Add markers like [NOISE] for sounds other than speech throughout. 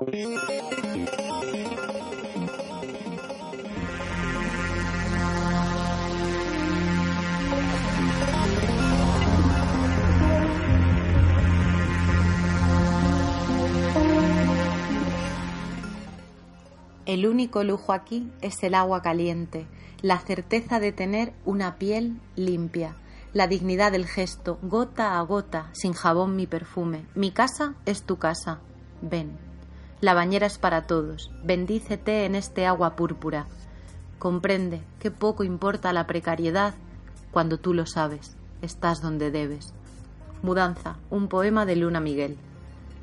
El único lujo aquí es el agua caliente, la certeza de tener una piel limpia, la dignidad del gesto, gota a gota, sin jabón ni perfume. Mi casa es tu casa. Ven. La bañera es para todos. Bendícete en este agua púrpura. Comprende que poco importa la precariedad cuando tú lo sabes. Estás donde debes. Mudanza, un poema de Luna Miguel.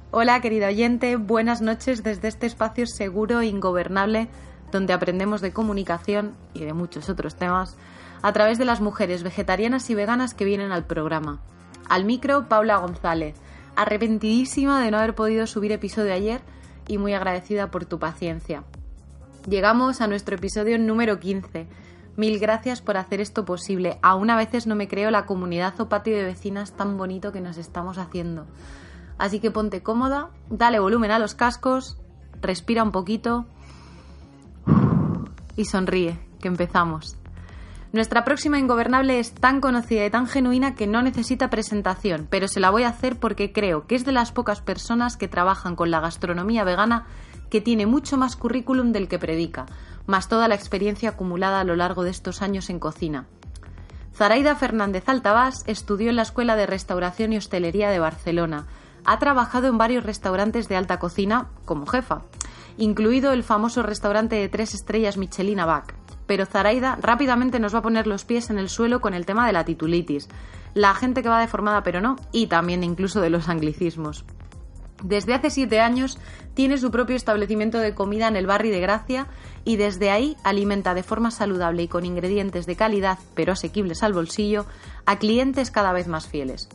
Hola, querido oyente, buenas noches desde este espacio seguro e ingobernable donde aprendemos de comunicación y de muchos otros temas a través de las mujeres vegetarianas y veganas que vienen al programa. Al micro, Paula González, arrepentidísima de no haber podido subir episodio ayer y muy agradecida por tu paciencia. Llegamos a nuestro episodio número 15. Mil gracias por hacer esto posible. Aún a veces no me creo la comunidad o patio de vecinas tan bonito que nos estamos haciendo. Así que ponte cómoda, dale volumen a los cascos, respira un poquito y sonríe, que empezamos. Nuestra próxima ingobernable es tan conocida y tan genuina que no necesita presentación, pero se la voy a hacer porque creo que es de las pocas personas que trabajan con la gastronomía vegana que tiene mucho más currículum del que predica, más toda la experiencia acumulada a lo largo de estos años en cocina. Zaraida Fernández Altabás estudió en la Escuela de Restauración y Hostelería de Barcelona, ha trabajado en varios restaurantes de alta cocina como jefa, incluido el famoso restaurante de tres estrellas Michelin Bac. Pero Zaraida rápidamente nos va a poner los pies en el suelo con el tema de la titulitis, la gente que va deformada pero no, y también incluso de los anglicismos. Desde hace siete años tiene su propio establecimiento de comida en el barrio de Gracia y desde ahí alimenta de forma saludable y con ingredientes de calidad pero asequibles al bolsillo a clientes cada vez más fieles.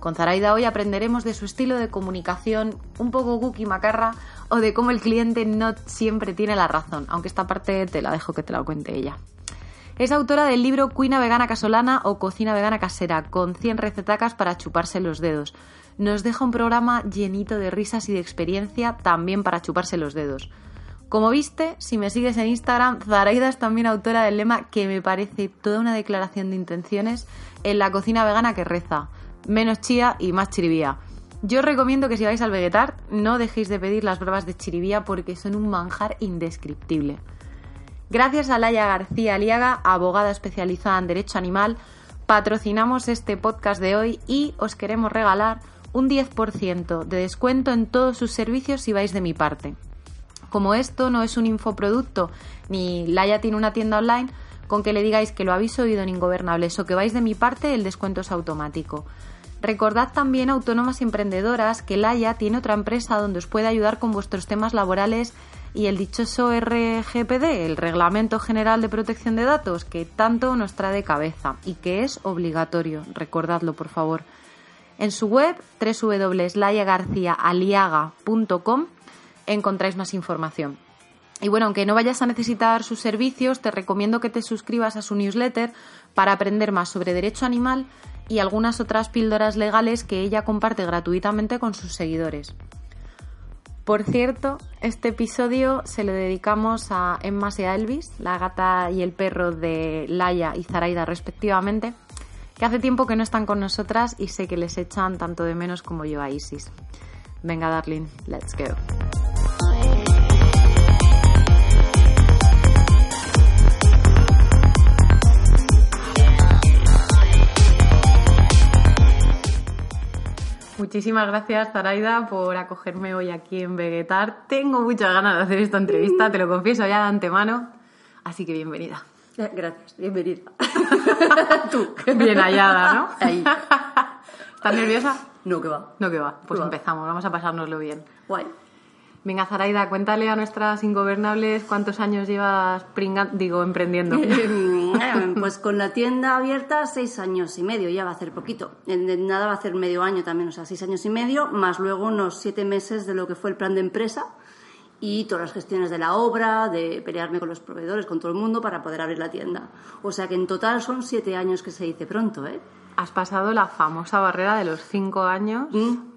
Con Zaraida hoy aprenderemos de su estilo de comunicación un poco cookie macarra o de cómo el cliente no siempre tiene la razón, aunque esta parte te la dejo que te la cuente ella. Es autora del libro Cuina Vegana Casolana o Cocina Vegana Casera, con 100 recetacas para chuparse los dedos. Nos deja un programa llenito de risas y de experiencia también para chuparse los dedos. Como viste, si me sigues en Instagram, Zaraida es también autora del lema que me parece toda una declaración de intenciones en la cocina vegana que reza menos chía y más chiribía. Yo recomiendo que si vais al Vegetar no dejéis de pedir las bravas de chiribía porque son un manjar indescriptible. Gracias a Laia García Aliaga, abogada especializada en derecho animal, patrocinamos este podcast de hoy y os queremos regalar un 10% de descuento en todos sus servicios si vais de mi parte. Como esto no es un infoproducto ni Laia tiene una tienda online, con que le digáis que lo habéis oído en Ingobernables o que vais de mi parte, el descuento es automático. Recordad también, autónomas y emprendedoras, que Laia tiene otra empresa donde os puede ayudar con vuestros temas laborales y el dichoso RGPD, el Reglamento General de Protección de Datos, que tanto nos trae de cabeza y que es obligatorio. Recordadlo, por favor. En su web, www.layagarciaaliaga.com, encontráis más información. Y bueno, aunque no vayas a necesitar sus servicios, te recomiendo que te suscribas a su newsletter para aprender más sobre derecho animal y algunas otras píldoras legales que ella comparte gratuitamente con sus seguidores. Por cierto, este episodio se lo dedicamos a Emma y a Elvis, la gata y el perro de Laia y Zaraida respectivamente, que hace tiempo que no están con nosotras y sé que les echan tanto de menos como yo a Isis. Venga, darling, let's go. Muchísimas gracias, Zaraida, por acogerme hoy aquí en Vegetar. Tengo muchas ganas de hacer esta entrevista, te lo confieso ya de antemano. Así que bienvenida. Gracias, bienvenida. [LAUGHS] Tú, bien hallada, ¿no? [LAUGHS] Ahí. ¿Estás nerviosa? No, que va. No, que va. Pues Que va. empezamos, vamos a pasárnoslo bien. Guay. Venga, Zaraida, cuéntale a nuestras ingobernables cuántos años llevas pringando, digo, emprendiendo. [LAUGHS] pues con la tienda abierta seis años y medio, ya va a hacer poquito. Nada va a hacer medio año también, o sea, seis años y medio, más luego unos siete meses de lo que fue el plan de empresa y todas las gestiones de la obra, de pelearme con los proveedores, con todo el mundo para poder abrir la tienda. O sea que en total son siete años que se dice pronto, ¿eh? Has pasado la famosa barrera de los cinco años. Mm.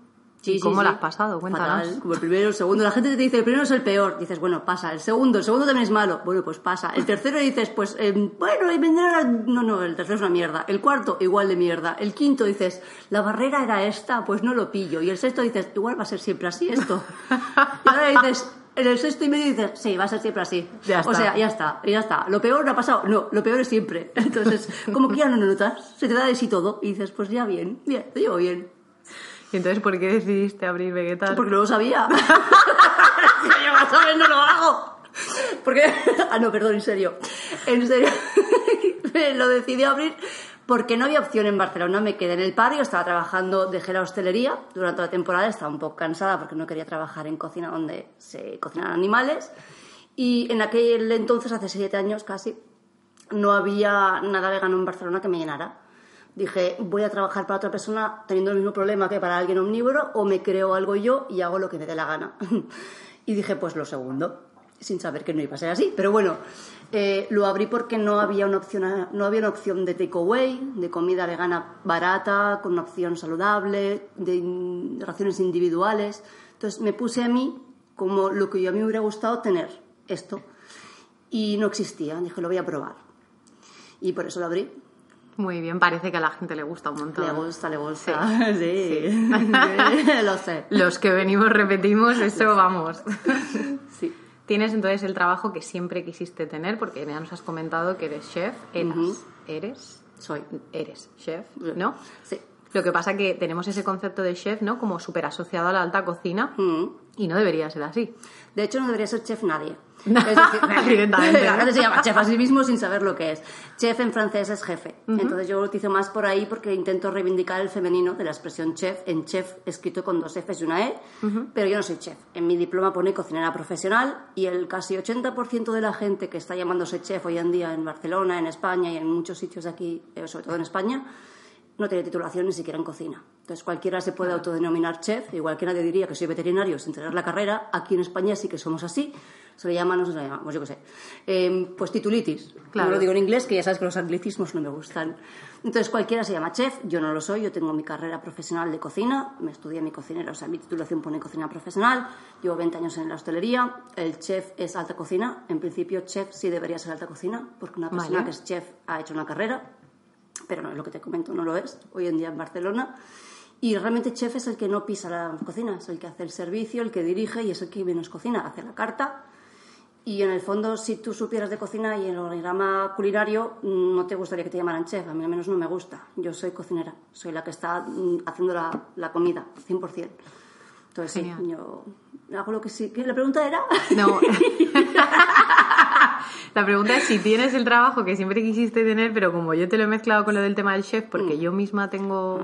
¿Y cómo la has pasado? Cuéntanos. Fatal. Como el primero, el segundo. La gente te dice, el primero es el peor. Dices, bueno, pasa. El segundo, el segundo también es malo. Bueno, pues pasa. El tercero dices, pues, eh, bueno, y vendrá... No, no, el tercero es una mierda. El cuarto, igual de mierda. El quinto dices, la barrera era esta, pues no lo pillo. Y el sexto dices, igual va a ser siempre así esto. y ahora dices, en el sexto y medio dices, sí, va a ser siempre así. Ya o sea, ya está, ya está. Lo peor no ha pasado. No, lo peor es siempre. Entonces, como que ya no lo notas, se te da de sí todo. Y dices, pues ya bien, bien, te llevo bien. ¿Y entonces por qué decidiste abrir Vegetal? Porque no lo sabía. [LAUGHS] Yo más o menos no lo hago. Porque... Ah, no, perdón, en serio. En serio. [LAUGHS] lo decidí abrir porque no había opción en Barcelona. Me quedé en el patio, estaba trabajando, dejé la hostelería durante la temporada, estaba un poco cansada porque no quería trabajar en cocina donde se cocinan animales. Y en aquel entonces, hace siete años casi, no había nada vegano en Barcelona que me llenara dije, voy a trabajar para otra persona teniendo el mismo problema que para alguien omnívoro o me creo algo yo y hago lo que me dé la gana. [LAUGHS] y dije, pues lo segundo, sin saber que no iba a ser así. Pero bueno, eh, lo abrí porque no había, una opción, no había una opción de takeaway, de comida vegana barata, con una opción saludable, de raciones individuales. Entonces me puse a mí como lo que yo a mí me hubiera gustado tener, esto. Y no existía. Dije, lo voy a probar. Y por eso lo abrí. Muy bien, parece que a la gente le gusta un montón. Le gusta, le gusta. Sí, [LAUGHS] [LAUGHS] Sí. lo sé. Los que venimos repetimos, eso vamos. [LAUGHS] Sí. Tienes entonces el trabajo que siempre quisiste tener, porque ya nos has comentado que eres chef, eras, eres, Soy. eres chef, ¿no? Sí. Lo que pasa que tenemos ese concepto de chef, ¿no? Como súper asociado a la alta cocina Mm. y no debería ser así. De hecho, no debería ser chef nadie. [LAUGHS] La gente [LAUGHS] [LAUGHS] se llama chef a sí mismo sin saber lo que es. Chef en francés es jefe. Entonces yo lo utilizo más por ahí porque intento reivindicar el femenino de la expresión chef en chef escrito con dos Fs y una E. Pero yo no soy chef. En mi diploma pone cocinera profesional y el casi 80% de la gente que está llamándose chef hoy en día en Barcelona, en España y en muchos sitios de aquí, eh, sobre todo en España, no tiene titulación ni siquiera en cocina. Entonces cualquiera se puede autodenominar chef, igual que nadie diría que soy veterinario sin tener la carrera. Aquí en España sí que somos así. Se le llama, no se le llama, pues yo qué sé. Eh, pues titulitis. Claro. No lo digo en inglés, que ya sabes que los anglicismos no me gustan. Entonces cualquiera se llama chef, yo no lo soy, yo tengo mi carrera profesional de cocina, me estudié mi cocinera, o sea, mi titulación pone cocina profesional, llevo 20 años en la hostelería, el chef es alta cocina, en principio chef sí debería ser alta cocina, porque una persona Vale. que es chef ha hecho una carrera, pero no lo que te comento, no lo es, hoy en día en Barcelona. Y realmente chef es el que no pisa la cocina, es el que hace el servicio, el que dirige y es el que menos cocina, hace la carta. Y en el fondo, si tú supieras de cocina y el organigrama culinario, no te gustaría que te llamaran chef, a mí al menos no me gusta. Yo soy cocinera, soy la que está mm, haciendo la, la comida, 100%. Entonces Genial. yo hago lo que sí. ¿Qué? ¿La pregunta era? [LAUGHS] No. [LAUGHS] La pregunta es si tienes el trabajo que siempre quisiste tener, pero como yo te lo he mezclado con lo del tema del chef, porque yo misma tengo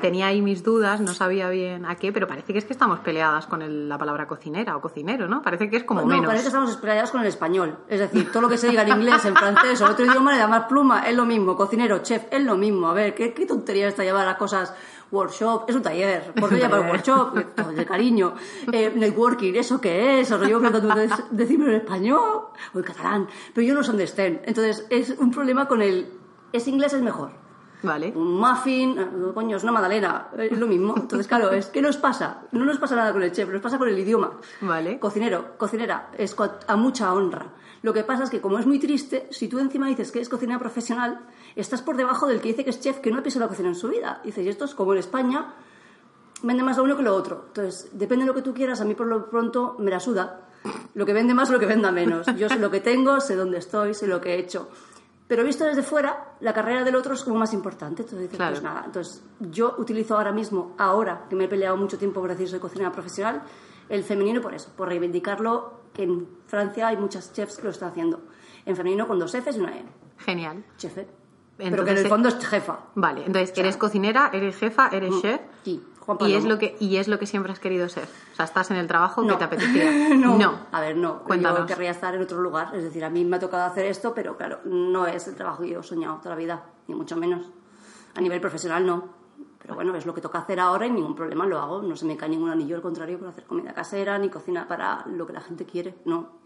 tenía ahí mis dudas, no sabía bien a qué, pero parece que es que estamos peleadas con el- la palabra cocinera o cocinero, ¿no? Parece que es como no, menos. parece que estamos esperados con el español. Es decir, todo lo que se diga en inglés, en francés o en otro idioma le más pluma, es lo mismo. Cocinero, chef, es lo mismo. A ver, ¿qué, qué tontería está llamar a quas workshop? Es un taller. ¿Por qué un llamar workshop? [LAUGHS] Todo de cariño. Eh, networking, ¿eso qué es? O yo tratando de decirme en español o en catalán. Pero yo no sé dónde estén. Entonces, es un problema con el... Es inglés es mejor. Vale. Un muffin, eh, coño, es una magdalena, es lo mismo. Entonces, claro, es que nos pasa? No nos pasa nada con el chef, nos pasa con el idioma. Vale. Cocinero, cocinera, es a mucha honra. Lo que pasa es que como es muy triste, si tú encima dices que eres cocinera profesional, estás por debajo del que dice que es chef que no ha pisado la cocina en su vida. Y dices, y esto es como en España, vende más lo uno que lo otro. Entonces, depende de lo que tú quieras, a mí por lo pronto me la suda. Lo que vende más o lo que venda menos. Yo sé lo que tengo, sé dónde estoy, sé lo que he hecho. Pero visto desde fuera, la carrera del otro es como más importante. Entonces dices, Claro. pues nada. Entonces, yo utilizo ahora mismo, ahora que me he peleado mucho tiempo por decir soy cocinera profesional, el femenino por eso, por reivindicarlo, que en Francia hay muchas chefs que lo están haciendo. En femenino con dos Fs y una E. Genial. Chefe. Pero Entonces, que en el fondo es jefa. Vale, entonces eres cocinera, eres jefa, eres chef. Sí, Juan Y es, lo que, y es lo que siempre has querido ser. O sea, estás en el trabajo que No. te apetecía. [LAUGHS] no. A ver, no. Cuéntanos. Yo querría estar en otro lugar. Es decir, a mí me ha tocado hacer esto, pero claro, no es el trabajo que yo he soñado toda la vida, ni mucho menos. A nivel profesional, no. Pero bueno, es lo que toca hacer ahora y ningún problema lo hago. No se me cae ningún anillo, al contrario, por hacer comida casera ni cocina para lo que la gente quiere, no.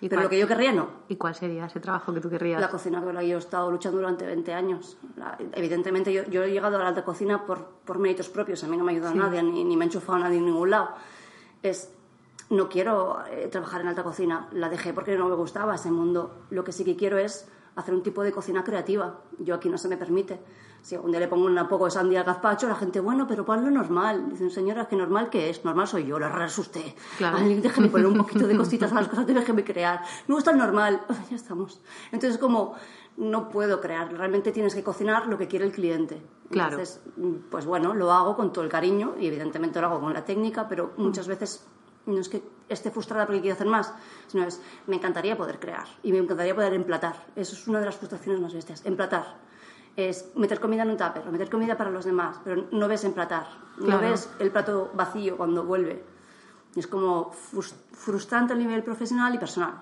¿Y Pero cuál, lo que yo querría, no. ¿Y cuál sería ese trabajo que tú querrías? La cocina con la que yo he estado luchando durante 20 años. La- evidentemente, yo, yo he llegado a la alta cocina por, por méritos propios. A mí no me ha ayudado nadie, ni, ni me ha enchufado nadie en ningún lado. Es, no quiero eh, trabajar en alta cocina. La dejé porque no me gustaba ese mundo. Lo que sí que quiero es hacer un tipo de cocina creativa. Yo aquí no se me permite. Si un día le pongo un poco de sandía al gazpacho, la gente, bueno, pero ponlo normal. Dicen, señora, ¿qué normal qué es? Normal soy yo, la rara es usted. Claro. Ay, déjeme poner un poquito de [LAUGHS] cositas a las cosas, déjeme crear. Me gusta el normal. Ay, ya estamos. Entonces, como no puedo crear, realmente tienes que cocinar lo que quiere el cliente. Claro. Entonces, mm, pues bueno, lo hago con todo el cariño y evidentemente lo hago con la técnica, pero muchas veces no es que esté frustrada porque quiero hacer más, sino es, me encantaría poder crear y me encantaría poder emplatar. Eso es una de las frustraciones más bestias, emplatar. Es meter comida en un tupper, o meter comida para los demás, pero no ves emplatar, no ves el plato vacío cuando vuelve. Es como frus- frustrante a nivel profesional y personal.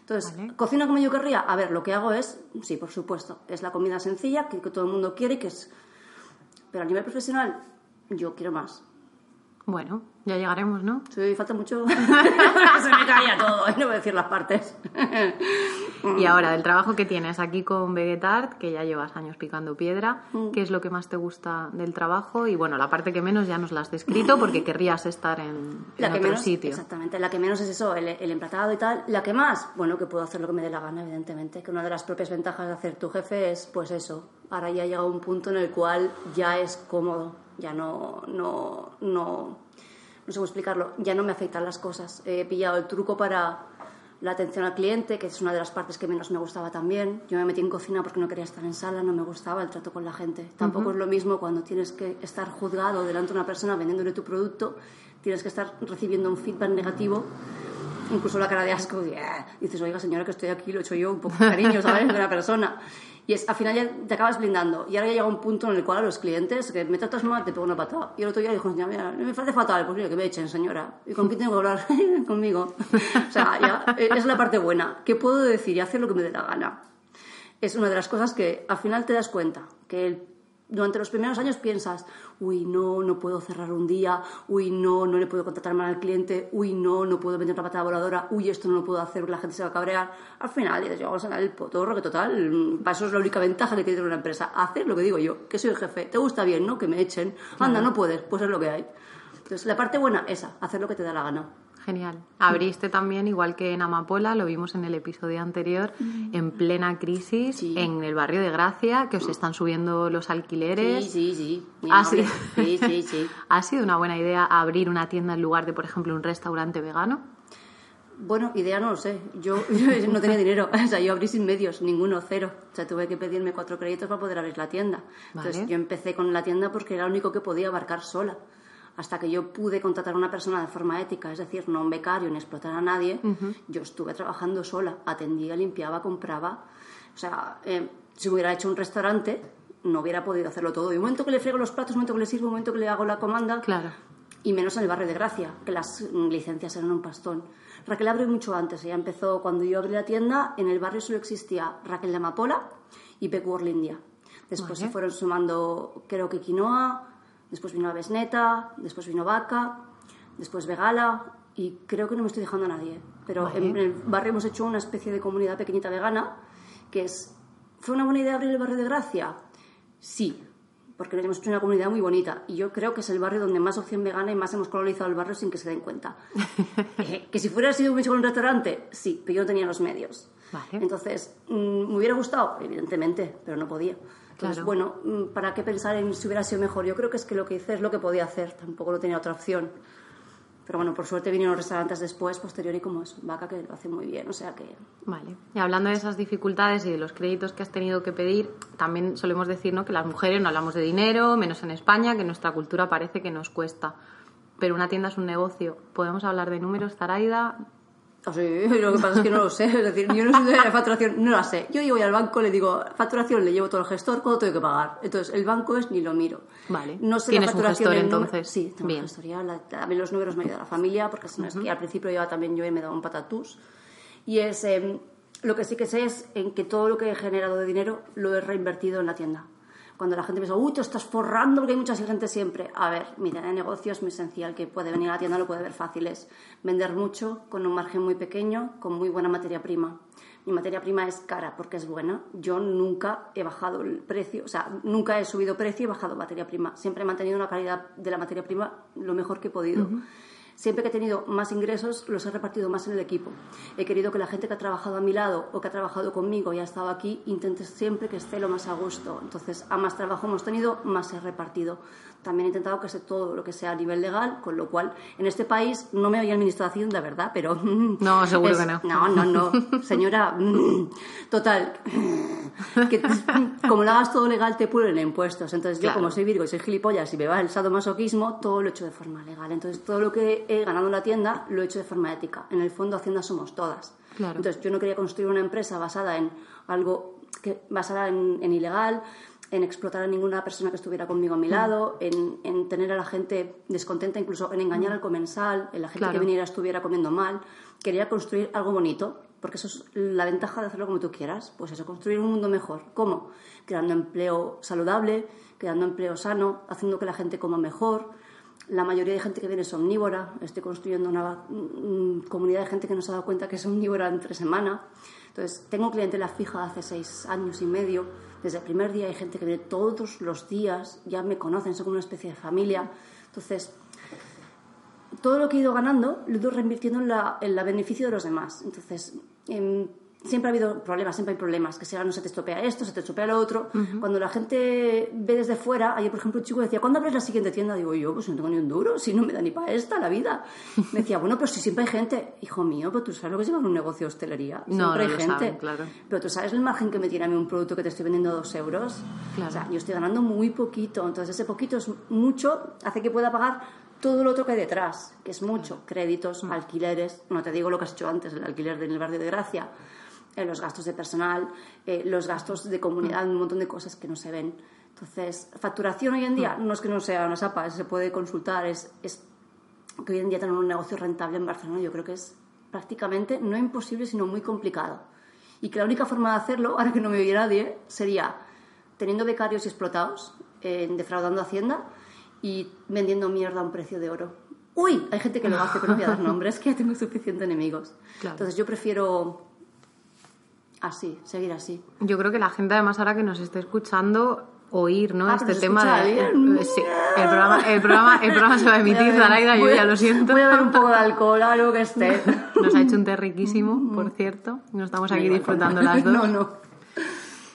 Entonces, Vale. ¿cocina como yo querría? A ver, lo que hago es, sí, por supuesto, es la comida sencilla que, que todo el mundo quiere, que es... Pero a nivel profesional, yo quiero más. Bueno, ya llegaremos, ¿no? Sí, falta mucho. [LAUGHS] [LAUGHS] Se me caía todo, no voy a decir las partes. Y ahora, del trabajo que tienes aquí con Vegetart, que ya llevas años picando piedra, Mm. ¿qué es lo que más te gusta del trabajo? Y bueno, la parte que menos ya nos la has descrito porque [LAUGHS] querrías estar en, La en que otro menos, sitio. exactamente, la que menos es eso, el, el emplatado y tal. La que más, bueno, que puedo hacer lo que me dé la gana, evidentemente. Que una de las propias ventajas de hacer tu jefe es, pues eso. Ahora ya ha llegado un punto en el cual ya es cómodo, ya no, no, no, no sé cómo explicarlo, ya no me afectan las cosas. He pillado el truco para la atención al cliente, que es una de las partes que menos me gustaba también. Yo me metí en cocina porque no quería estar en sala, no me gustaba el trato con la gente. Tampoco es lo mismo cuando tienes que estar juzgado delante de una persona vendiéndole tu producto, tienes que estar recibiendo un feedback negativo, incluso la cara de asco, y, "Ah", dices, oiga señora, que estoy aquí, lo he hecho yo, un poco de cariño, ¿sabes?, de una persona. Y es, al final ya te acabas blindando. Y ahora ya llega un punto en el cual a los clientes, que me tratas mal, te pego una patada. Y el otro día dijo, señora, mira, me parece fatal, pues mira, que me echen, señora. ¿Y con quién tengo que hablar? [LAUGHS] Conmigo. o sea, ya, eh, es la parte buena. ¿Qué puedo decir y hacer lo que me dé la gana? es una de las cosas que al final te das cuenta, que el- durante los primeros años piensas, uy, no, no puedo cerrar un día, uy, no, no le puedo contratar mal al cliente, uy, no, no puedo vender una patada voladora, uy, esto no lo puedo hacer porque la gente se va a cabrear. Al final dices, vamos a ganar el potorro, que total, mm, para eso es la única ventaja que tiene tener una empresa, hacer lo que digo yo, que soy el jefe, te gusta bien, ¿no? Que me echen, anda, no puedes, pues es lo que hay. Entonces, la parte buena, esa, hacer lo que te da la gana. Genial. Abriste también, igual que en Amapola, lo vimos en el episodio anterior, en plena crisis. Sí. en el barrio de Gracia, que os están subiendo los alquileres. Sí, sí, sí. [LAUGHS] ¿Ha sido una buena idea abrir una tienda en lugar de, por ejemplo, un restaurante vegano? Bueno, idea no lo sé. Yo, yo [LAUGHS] no tenía dinero. O sea, yo abrí sin medios, ninguno, cero. O sea, tuve que pedirme cuatro créditos para poder abrir la tienda. Entonces, Vale. yo empecé con la tienda porque era lo único que podía abarcar sola. Hasta que yo pude contratar a una persona de forma ética, es decir, no un becario ni explotar a nadie, yo estuve trabajando sola. Atendía, limpiaba, compraba. O sea, eh, si hubiera hecho un restaurante, no hubiera podido hacerlo todo. Y un momento que le friego los platos, un momento que le sirvo, un momento que le hago la comanda, Claro. y menos en el barrio de Gracia, que las licencias eran un pastón. Raquel abrió mucho antes, ella empezó cuando yo abrí la tienda, en el barrio solo existía Raquel de Amapola y Peck World India. Después Vale. se fueron sumando, creo que Quinoa, después vino Avesneta, después vino Vaca, después Vegala y creo que no me estoy dejando a nadie. Pero Vale. en el barrio hemos hecho una especie de comunidad pequeñita vegana, que es... ¿Fue una buena idea abrir el barrio de Gracia? Sí, porque hemos hecho una comunidad muy bonita y yo creo que es el barrio donde más opción vegana y más hemos colonizado el barrio sin que se den cuenta. [LAUGHS] Eh, que si fuera sido con un restaurante, sí, pero yo no tenía los medios. Vale. Entonces, mm, ¿me hubiera gustado? Evidentemente, pero no podía. Entonces, Claro. bueno, mm, ¿para qué pensar en si hubiera sido mejor? Yo creo que es que lo que hice es lo que podía hacer, tampoco no tenía otra opción. Pero bueno, por suerte vinieron los restaurantes después, posterior y como es Vaca, que lo hace muy bien, o sea que... Vale. Y hablando de esas dificultades y de los créditos que has tenido que pedir, también solemos decir ¿no? que las mujeres no hablamos de dinero, menos en España, que nuestra cultura parece que nos cuesta. Pero una tienda es un negocio. ¿Podemos hablar de números, Zaraida? O sea, lo que pasa es que no lo sé, es decir, yo no sé de facturación, no la sé. Yo voy al banco, le digo, facturación, le llevo todo el gestor, ¿cuánto tengo que pagar? Entonces, el banco es ni lo miro. Vale. No sé ¿Tienes la un facturación gestor, en número- entonces? Sí, tengo Bien. gestoría. La- también los números me ayuda la familia, porque si no es que al principio yo también yo me daba un patatús. Y es, em, lo que sí que sé es en que todo lo que he generado de dinero lo he reinvertido en la tienda. Cuando la gente dice, uy, te estás forrando porque hay mucha gente siempre. A ver, mi idea de negocio es muy sencilla. El que puede venir a la tienda lo puede ver fácil. Es vender mucho con un margen muy pequeño, con muy buena materia prima. Mi materia prima es cara porque es buena. Yo nunca he bajado el precio, o sea, nunca he subido precio y bajado materia prima. Siempre he mantenido una calidad de la materia prima lo mejor que he podido. Siempre que he tenido más ingresos, los he repartido más en el equipo. He querido que la gente que ha trabajado a mi lado o que ha trabajado conmigo y ha estado aquí, intente siempre que esté lo más a gusto. Entonces, a más trabajo hemos tenido, más he repartido. También he intentado que esté todo lo que sea a nivel legal, con lo cual, en este país no me había administración de verdad, pero... [LAUGHS] No, seguro es- que no. No, no, no. Señora, [LAUGHS] total. [LAUGHS] Que, como lo hagas todo legal, te pulen impuestos. Entonces, yo, como soy Virgo y soy gilipollas y me va el sadomasoquismo, todo lo he hecho de forma legal. Entonces, todo lo que he ganado en la tienda lo he hecho de forma ética. En el fondo, Hacienda somos todas. Claro. Entonces, yo no quería construir una empresa basada en algo que, basada en, en ilegal, en explotar a ninguna persona que estuviera conmigo a Mm. mi lado, en, en tener a la gente descontenta, incluso en engañar al comensal, en la gente Mm. Claro. que viniera estuviera comiendo mal. Quería construir algo bonito, porque eso es la ventaja de hacerlo como tú quieras. Pues eso, construir un mundo mejor. ¿Cómo? Creando empleo saludable, creando empleo sano, haciendo que la gente coma mejor. La mayoría de gente que viene es omnívora. Estoy construyendo una mm, comunidad de gente que no se ha dado cuenta que es omnívora entre semana. Entonces, tengo clientela fija hace seis años y medio. Desde el primer día hay gente que viene todos los días, ya me conocen, son como una especie de familia. Entonces, todo lo que he ido ganando lo he ido reinvirtiendo en la, en la beneficio de los demás. Entonces, em, siempre ha habido problemas, siempre hay problemas, que si ahora no se te estropea esto, se te estropea lo otro. Cuando la gente ve desde fuera, ayer por ejemplo un chico decía, ¿cuándo abres la siguiente tienda? Digo yo, pues no tengo ni un duro, si no me da ni para esta la vida. Me decía, bueno, pero si siempre hay gente, hijo mío, pero tú sabes lo que es llevar un negocio de hostelería. Siempre no hay gente. saben, claro. Pero tú sabes el margen que me tiene a mí un producto que te estoy vendiendo a dos euros. Claro. O sea, yo estoy ganando muy poquito. Entonces, ese poquito es mucho, hace que pueda pagar todo lo otro que hay detrás, que es mucho. Créditos, Mm. alquileres, no te digo lo que has hecho antes, el alquiler del barrio de Gracia, eh, los gastos de personal, eh, los gastos de comunidad, un montón de cosas que no se ven. Entonces, facturación hoy en día no es que no sea una sapa, se puede consultar, es, es que hoy en día tener un negocio rentable en Barcelona yo creo que es prácticamente no imposible, sino muy complicado. Y que la única forma de hacerlo, ahora que no me oye nadie, sería teniendo becarios explotados, eh, defraudando a Hacienda y vendiendo mierda a un precio de oro. Uy, hay gente que lo hace, pero no voy a dar [LAUGHS] nombres, que ya tengo suficiente enemigos. Claro. Entonces yo prefiero así, seguir así. Yo creo que la gente, además, ahora que nos esté escuchando, oír, ¿no? Ah, este tema de. bien. eh, sí, el programa, el, programa, el programa se va a emitir, Zaraida, yo ya lo siento. Voy a ver un poco de alcohol, algo que esté. [LAUGHS] Nos ha hecho un té riquísimo, por cierto. Nos estamos aquí disfrutando las dos. No, no.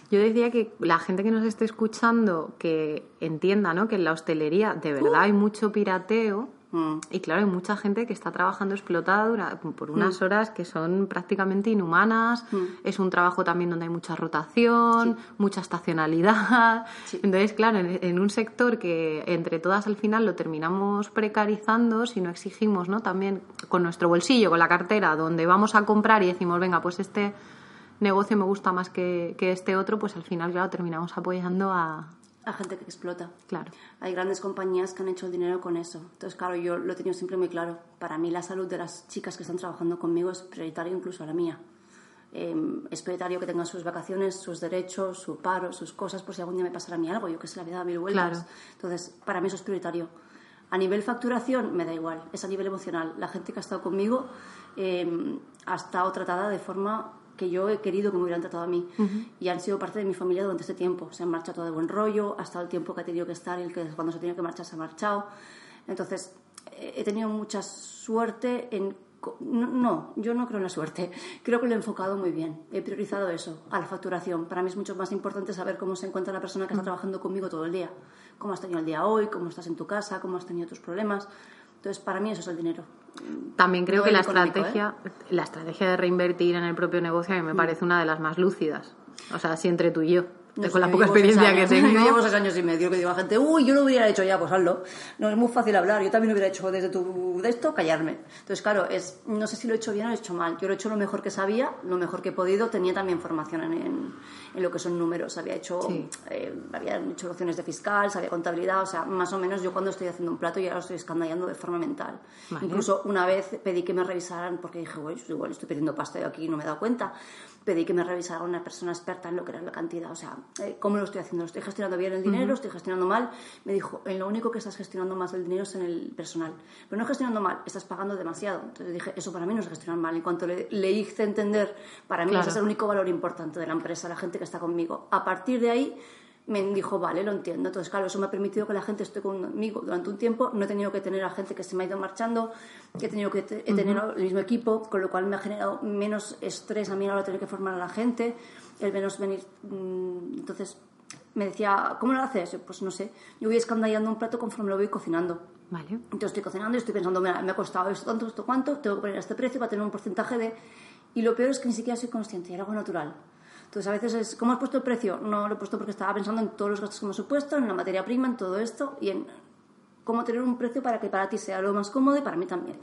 Yo decía que la gente que nos esté escuchando que entienda ¿no? que en la hostelería de verdad hay mucho pirateo Mm. y claro, hay mucha gente que está trabajando explotada dura- por unas horas que son prácticamente inhumanas. Es un trabajo también donde hay mucha rotación, mucha estacionalidad. Sí. Entonces, claro, en, en un sector que entre todas al final lo terminamos precarizando si no exigimos ¿no? también con nuestro bolsillo, con la cartera, donde vamos a comprar y decimos, venga, pues este negocio me gusta más que, que este otro, pues al final, claro, terminamos apoyando a... A gente que explota. Claro. Hay grandes compañías que han hecho el dinero con eso. Entonces, claro, yo lo he tenido siempre muy claro. Para mí la salud de las chicas que están trabajando conmigo es prioritaria incluso a la mía. Eh, es prioritario que tengan sus vacaciones, sus derechos, su paro, sus cosas, por si algún día me pasara a mí algo. Yo que sé, la vida da mil vueltas. Claro. Entonces, para mí eso es prioritario. A nivel facturación, me da igual. Es a nivel emocional. La gente que ha estado conmigo eh, ha estado tratada de forma que yo he querido que me hubieran tratado a mí. Y han sido parte de mi familia durante este tiempo. Se han marchado todo de buen rollo, ha estado el tiempo que ha tenido que estar y el que cuando se tenía que marchar se ha marchado. Entonces, eh, he tenido mucha suerte en... no, yo no creo en la suerte. [LAUGHS] Creo que lo he enfocado muy bien. He priorizado eso, a la facturación. Para mí es mucho más importante saber cómo se encuentra la persona que está trabajando conmigo todo el día. Cómo has tenido el día hoy, cómo estás en tu casa, cómo has tenido tus problemas. Entonces, para mí eso es el dinero. También creo que la ¿eh? estrategia, la estrategia de reinvertir en el propio negocio a mí me parece una de las más lúcidas. O sea, así entre tú y yo. No con sé, la poca experiencia que tengo. [LAUGHS] Yo llevo seis años y medio que digo a la gente, uy, yo lo hubiera hecho ya, pues hazlo. No es muy fácil hablar, yo también lo hubiera hecho desde tu de esto, callarme. Entonces, claro, es, no sé si lo he hecho bien o lo he hecho mal. Yo lo he hecho lo mejor que sabía, lo mejor que he podido. Tenía también formación en, en, en lo que son números. Había hecho, Sí. eh, había hecho opciones de fiscal, sabía contabilidad, o sea, más o menos yo cuando estoy haciendo un plato ya lo estoy escandallando de forma mental. Vale. Incluso una vez pedí que me revisaran, porque dije, "Uy, igual estoy pidiendo pasta yo aquí y no me he dado cuenta. Pedí que me revisara una persona experta en lo que era la cantidad, o sea, eh, cómo lo estoy haciendo, lo estoy gestionando bien el dinero, estoy gestionando mal. Me dijo, en lo único que estás gestionando más el dinero es en el personal. Pero no gestionando mal, estás pagando demasiado. Entonces dije, eso para mí no es gestionar mal. En cuanto le, le hice entender, para mí Claro. ese es el único valor importante de la empresa, la gente que está conmigo. A partir de ahí me dijo, vale, lo entiendo. Entonces, claro, eso me ha permitido que la gente esté conmigo durante un tiempo. No he tenido que tener a gente que se me ha ido marchando, que he tenido que te- he tenido el mismo equipo, con lo cual me ha generado menos estrés a mí a la hora de tener que formar a la gente, el menos venir. mm, Entonces, me decía, ¿cómo lo haces? Yo, Pues no sé, yo voy escandallando un plato conforme lo voy cocinando. Vale. Entonces estoy cocinando y estoy pensando, mira, me ha costado esto tanto, esto cuánto, tengo que poner este precio para tener un porcentaje de... Y lo peor es que ni siquiera soy consciente, era algo natural. Entonces a veces es, ¿cómo has puesto el precio? No lo he puesto porque estaba pensando en todos los gastos que hemos supuesto, en la materia prima, en todo esto y en cómo tener un precio para que para ti sea lo más cómodo y para mí también.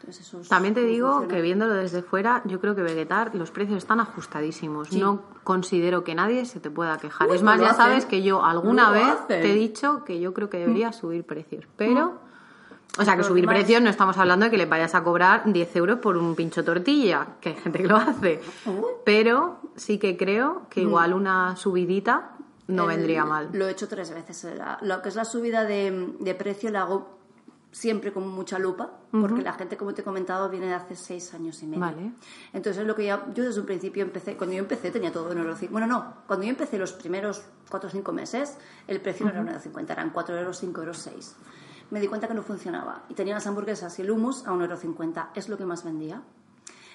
Entonces eso es También te digo funciona. que viéndolo desde fuera, yo creo que Vegetar los precios están ajustadísimos. No considero que nadie se te pueda quejar. Uy, es más, lo ya hacen. sabes que yo alguna vez hacen. te he dicho que yo creo que debería subir precios. Pero, o sea, que subir demás- precios no estamos hablando de que le vayas a cobrar 10 euros por un pincho tortilla, que hay gente que lo hace. Pero sí que creo que igual una subidita no El- vendría mal. Lo he hecho tres veces. La- lo que es la subida de, de precio la hago siempre con mucha lupa, porque la gente, como te he comentado, viene de hace seis años y medio. Vale. Entonces, lo que ya, yo desde un principio empecé, cuando yo empecé tenía todo en euro Bueno, no, cuando yo empecé los primeros cuatro o cinco meses, el precio no era 1,50 eran 4 euros, 5 euros, 6. Me di cuenta que no funcionaba y tenía las hamburguesas y el hummus a 1,50 es lo que más vendía.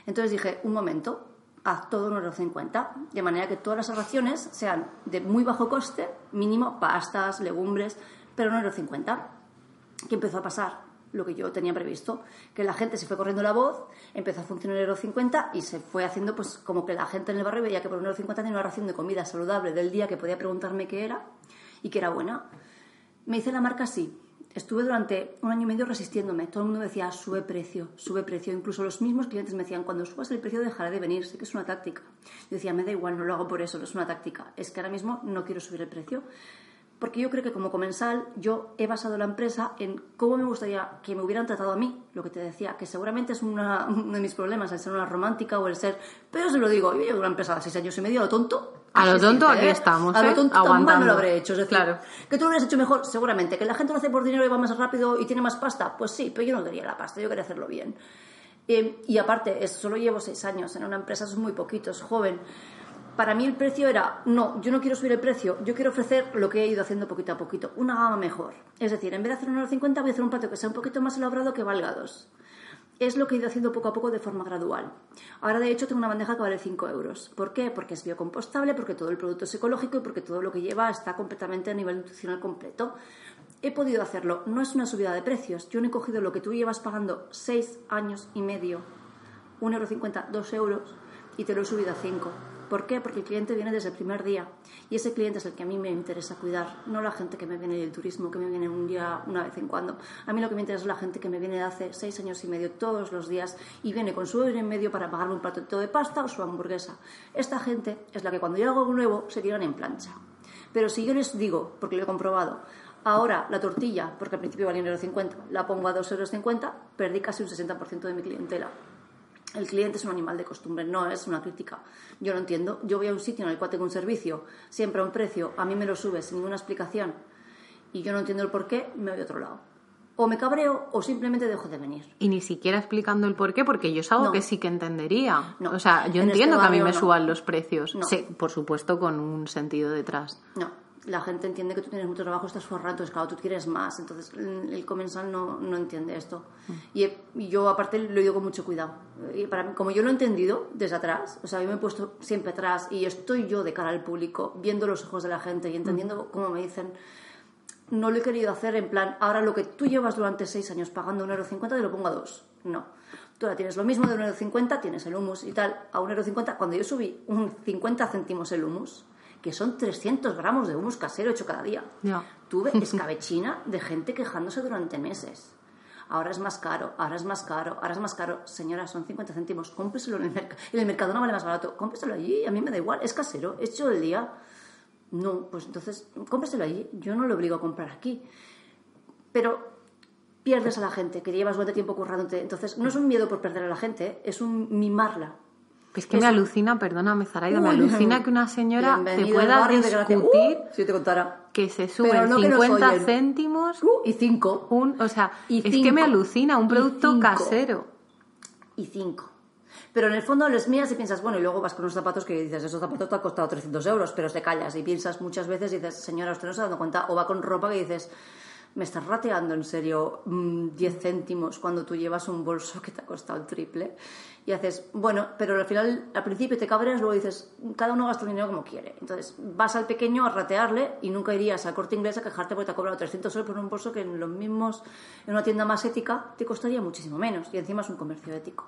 Entonces dije, un momento, haz todo 1,50€, de manera que todas las raciones sean de muy bajo coste, mínimo pastas, legumbres, pero 1,50€. ¿Qué empezó a pasar? Lo que yo tenía previsto, que la gente se fue corriendo la voz, empezó a funcionar el 1,50€ y se fue haciendo pues como que la gente en el barrio veía que por 1,50€ tenía una ración de comida saludable del día que podía preguntarme qué era y que era buena. Me hice la marca así. Estuve durante un año y medio resistiéndome. Todo el mundo decía, sube precio, sube precio. Incluso los mismos clientes me decían, cuando subas el precio dejará de venir. Sé que es una táctica. Yo decía, me da igual, no lo hago por eso, no es una táctica. Es que ahora mismo no quiero subir el precio. Porque yo creo que como comensal yo he basado la empresa en cómo me gustaría que me hubieran tratado a mí, lo que te decía, que seguramente es una- uno de mis problemas, el ser una romántica o el ser... Pero se lo digo, yo llevo una empresa de seis años y medio, a lo tonto. A lo tonto decirte, aquí ¿eh? estamos, A lo ¿eh? tonto tan mal no Aguantando. lo habré hecho. Es decir, Claro. que tú lo hubieras hecho mejor, seguramente. Que la gente lo hace por dinero y va más rápido y tiene más pasta, pues sí, pero yo no quería la pasta, yo quería hacerlo bien. Eh, y aparte, es- solo llevo seis años en una empresa, es muy poquito, es joven. Para mí el precio era, no, yo no quiero subir el precio, yo quiero ofrecer lo que he ido haciendo poquito a poquito, una gama mejor. Es decir, en vez de hacer un euro cincuenta, voy a hacer un plato que sea un poquito más elaborado que valga dos. Es lo que he ido haciendo poco a poco de forma gradual. Ahora, de hecho, tengo una bandeja que vale 5 euros. ¿Por qué? Porque es biocompostable, porque todo el producto es ecológico y porque todo lo que lleva está completamente a nivel nutricional completo. He podido hacerlo. No es una subida de precios. Yo no he cogido lo que tú llevas pagando 6 años y medio, 1,50 euro, 2 euros, y te lo he subido a 5. ¿Por qué? Porque el cliente viene desde el primer día y ese cliente es el que a mí me interesa cuidar, no la gente que me viene del turismo, que me viene un día, una vez en cuando. A mí lo que me interesa es la gente que me viene de hace seis años y medio todos los días y viene con su euro y medio para pagarme un platito de pasta o su hamburguesa. Esta gente es la que cuando yo hago algo nuevo se tiran en plancha. Pero si yo les digo, porque lo he comprobado, ahora la tortilla, porque al principio valía 1,50 euros, la pongo a 2,50 euros, perdí casi un 60% de mi clientela. El cliente es un animal de costumbre, no es una crítica. Yo lo entiendo. Yo voy a un sitio en el cual tengo un servicio, siempre a un precio, a mí me lo sube sin ninguna explicación y yo no entiendo el por qué, me voy a otro lado. O me cabreo o simplemente dejo de venir. Y ni siquiera explicando el por qué, porque yo es algo No. que sí que entendería. No. O sea, yo En entiendo este que a mí me no. suban los precios. No. Sí, por supuesto, con un sentido detrás. No, la gente entiende que tú tienes mucho trabajo, estás forrado, entonces claro, tú quieres más. Entonces el comensal no, no entiende esto. Y, he- y yo aparte lo digo con mucho cuidado. Y para mí, como yo lo he entendido desde atrás, o sea, yo me he puesto siempre atrás y estoy yo de cara al público, viendo los ojos de la gente y entendiendo cómo me dicen, no lo he querido hacer en plan, ahora lo que tú llevas durante seis años pagando 1,50€ te lo pongo a dos. No. Tú ahora tienes lo mismo de 1,50€, tienes el humus y tal, a 1,50€. Cuando yo subí un 50 céntimos el humus, que son 300 gramos de humus casero hecho cada día. Ya. Tuve [LAUGHS] escabechina de gente quejándose durante meses. Ahora es más caro, ahora es más caro, ahora es más caro. Señora, son 50 céntimos, cómpreselo en el mercado. En el mercado no vale más barato, cómpreselo allí, a mí me da igual, es casero, hecho del día. No, pues entonces, cómpreselo allí, yo no lo obligo a comprar aquí. Pero pierdes a la gente, que llevas buen tiempo currándote. Entonces, no es un miedo por perder a la gente, es un mimarla. Es que me alucina, perdóname, Zaraida, me alucina que una señora te bienvenido al pueda discutir Uh, si te contara. que se suben no que nos 50 oyen. céntimos Uh, y cinco. un, o sea, Y es que me alucina un Y producto cinco. casero. y 5. Pero en el fondo les miras y piensas, bueno, y luego vas con unos zapatos que dices, esos zapatos te han costado 300 euros, pero te callas y piensas muchas veces y dices, señora, usted no se ha dado cuenta, o va con ropa que dices, me estás rateando en serio mm, 10 céntimos cuando tú llevas un bolso que te ha costado el triple. Y haces, bueno, pero al final, al principio te cabreas, luego dices, cada uno gasta el dinero como quiere. Entonces vas al pequeño a ratearle y nunca irías al corte inglés a quejarte porque te ha cobrado 300 euros por un bolso que en los mismos, en una tienda más ética, te costaría muchísimo menos. Y encima es un comercio ético.